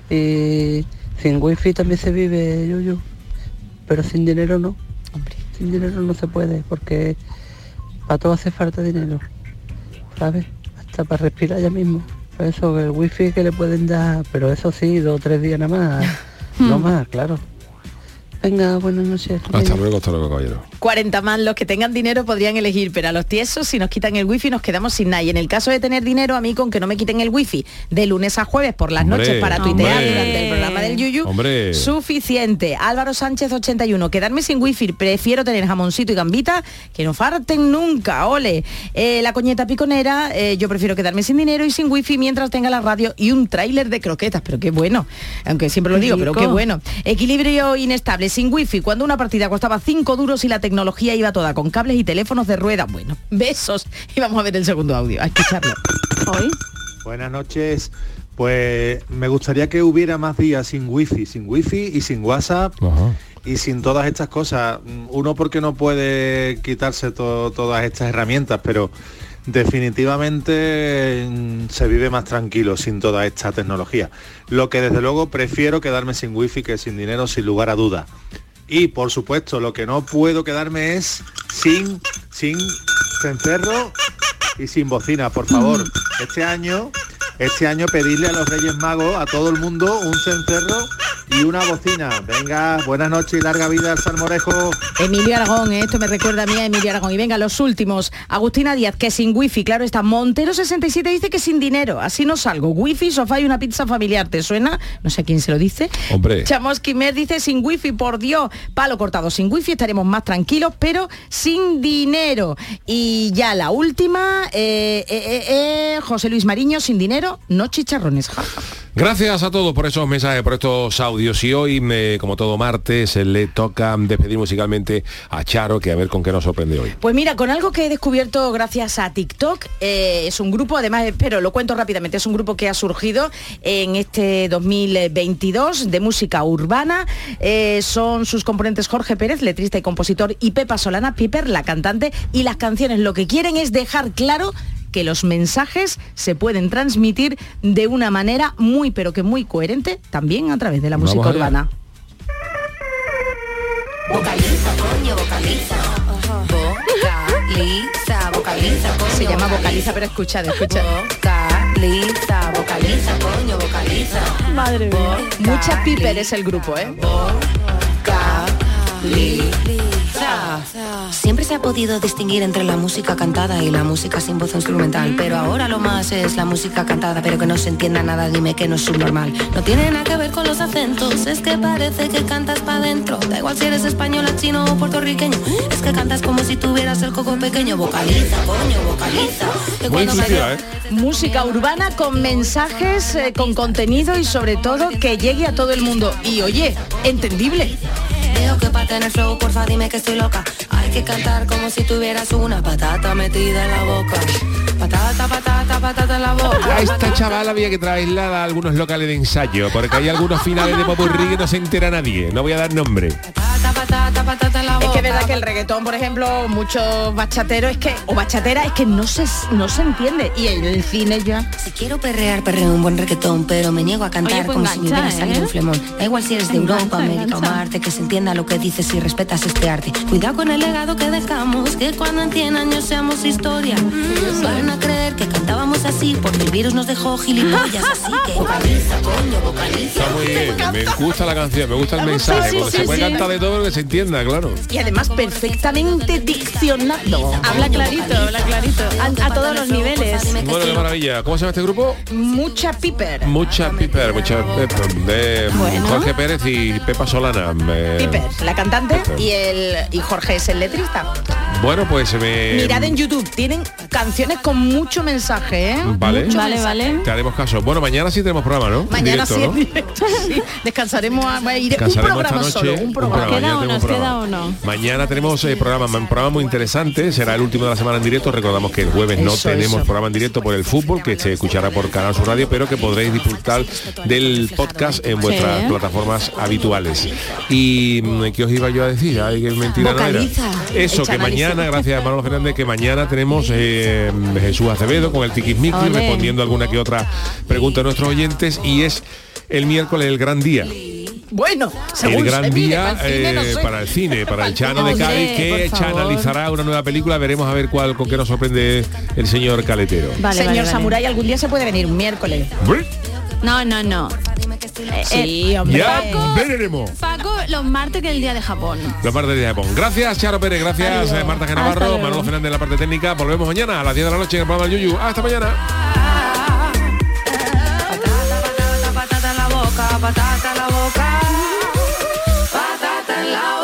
Y sin wifi también se vive, Yuyu. Pero sin dinero no. Sin dinero no se puede, porque para todo hace falta dinero. ¿Sabes? Hasta para respirar ya mismo. Eso el wifi que le pueden dar, pero eso sí, dos o tres días nada más. no más, claro. Venga, buenas noches. Hasta luego, hasta luego, caballero. 40 más los que tengan dinero podrían elegir, pero a los tiesos si nos quitan el wifi nos quedamos sin nada. Y en el caso de tener dinero, a mí con que no me quiten el wifi de lunes a jueves por las Hombre, noches para tuitear hombre. durante el programa del Yuyu, Hombre. suficiente. Álvaro Sánchez 81, quedarme sin wifi, prefiero tener jamoncito y gambita que no farten nunca, ole. Eh, la coñeta piconera, eh, yo prefiero quedarme sin dinero y sin wifi mientras tenga la radio y un tráiler de croquetas, pero qué bueno, aunque siempre lo digo, pero qué bueno. Equilibrio inestable, sin wifi, cuando una partida costaba 5 duros y la tecnología iba toda con cables y teléfonos de rueda. Bueno, besos. Y vamos a ver el segundo audio, a escucharlo. Hoy. Buenas noches. Pues me gustaría que hubiera más días sin wifi, sin wifi y sin WhatsApp y sin todas estas cosas. Uno porque no puede quitarse to- todas estas herramientas, pero definitivamente mm, se vive más tranquilo sin toda esta tecnología. Lo que desde luego prefiero quedarme sin wifi que sin dinero, sin lugar a duda. Y por supuesto, lo que no puedo quedarme es sin, sin cencerro y sin bocina, por favor. Este año, este año pedirle a los Reyes Magos, a todo el mundo, un cencerro y una bocina. Venga, buenas noches y larga vida al salmorejo. Emilio Aragón, ¿eh? esto me recuerda a mí a Emilio Aragón. Y venga, los últimos. Agustina Díaz, que sin wifi, claro está. Montero 67 dice que sin dinero. Así no salgo. Wifi, sofá y una pizza familiar. ¿Te suena? No sé quién se lo dice. Hombre. Chamos Quimer dice sin wifi, por Dios. Palo cortado sin wifi, estaremos más tranquilos, pero sin dinero. Y ya la última, eh, eh, eh, eh, José Luis Mariño, sin dinero, no chicharrones. Gracias a todos por esos mensajes, por estos audios. Y hoy, me- como todo martes, le toca despedir musicalmente a Charo, que a ver con qué nos sorprende hoy. Pues mira, con algo que he descubierto gracias a TikTok, eh, es un grupo, además, pero lo cuento rápidamente, es un grupo que ha surgido en este 2022 de música urbana. Eh, son sus componentes Jorge Pérez, letrista y compositor, y Pepa Solana Piper, la cantante, y las canciones lo que quieren es dejar claro que los mensajes se pueden transmitir de una manera muy, pero que muy coherente, también a través de la Vamos música urbana. Vocaliza, coño, vocaliza. Vocaliza, vocaliza, coño. Se llama vocaliza, pero escuchad, escuchad. Vocaliza, vocaliza, coño, vocaliza. Madre mía. Mucha Piper es el grupo, ¿eh? Siempre se ha podido distinguir entre la música cantada y la música sin voz instrumental, pero ahora lo más es la música cantada, pero que no se entienda nada, dime que no es subnormal. No tiene nada que ver con los acentos, es que parece que cantas para adentro. Da igual si eres española, chino o puertorriqueño, es que cantas como si tuvieras el coco pequeño. Vocaliza, coño, vocaliza. Que cuando me- Música urbana con mensajes, eh, con contenido y sobre todo que llegue a todo el mundo. Y oye, entendible. Veo que para tener flow, porfa dime que estoy loca. Hay que cantar como si tuvieras una patata metida en la boca. Patata, patata, patata en la boca. A esta chavala había que traerla a algunos locales de ensayo, porque hay algunos finales de popurrí que no se entera nadie. No voy a dar nombre. Patata, patata, patata en la boca. Es que es verdad que el reggaetón, por ejemplo, muchos bachateros es que, o bachatera, es que no se, no se entiende. Y en el cine ya. Si quiero perrear, perreo un buen reggaetón, pero me niego a cantar Oye, pues como si me hubiera engancha, salido ¿eh? un flemón. Da igual si eres de Engancha, Europa, América o engancha. Marte, que se entienda lo que dices y respetas este arte. Cuidado con el legado que dejamos, que cuando en 100 años seamos historia. Van a creer que cantábamos así, porque el virus nos dejó gilipollas, así que vocaliza, coño, vocaliza. Está muy bien, me gusta la canción, me gusta el mensaje, sí, porque sí, se puede sí. cantar de todo, se entienda, claro. Y además perfectamente diccionado. Habla clarito, habla clarito. A, a todos los niveles. Bueno, qué maravilla. ¿Cómo se llama este grupo? Mucha piper. Mucha Piper, mucha Piper, de Bueno. Jorge Pérez y Pepa Solana. eh, Piper, la cantante Piper. y el y Jorge es el letrista. Bueno, pues me... Mirad en YouTube, tienen canciones con mucho mensaje, ¿eh? Vale. Mucho mensaje. Te haremos caso. Bueno, mañana sí tenemos programa, ¿no? Mañana Directo, sí, ¿no? en directo, sí. Descansaremos a va a ir un Descansaremos programa esta solo, noche, un un programa. tenemos programa. o no? Mañana tenemos eh, programa, un programa muy interesante, será el último de la semana en directo. Recordamos que el jueves no tenemos eso. programa en directo por el fútbol, que se escuchará por Canal Sur Radio, pero que podréis disfrutar del podcast en vuestras Sí. plataformas habituales. Y mm, ¿qué os iba yo a decir? Ay, qué mentira no era. Eso, Echa que mañana, gracias Manolo Fernández, que mañana tenemos eh, Jesús Acevedo con el Tiquismiqui respondiendo alguna que otra pregunta de nuestros oyentes y es el miércoles el gran día Bueno, el gran mire, día para el cine, no eh, sé. para el cine, para el Chano de Cádiz, que analizará una nueva película. Veremos a ver cuál con qué nos sorprende el señor Caletero. Vale, Señor vale, vale. Samurai, algún día se puede venir un miércoles. No, no, no. Eh, eh, sí. Eh, hombre. Ya veremos. Paco, los martes que el día de Japón. Los martes del día de Japón. Gracias, Charo Pérez. Gracias, Adiós. Marta Genavarro, Manuel Fernández de la parte técnica. Volvemos mañana a las 10 de la noche en el programa Yuyu. Hasta mañana. Patata la boca, patata la boca, patata en la.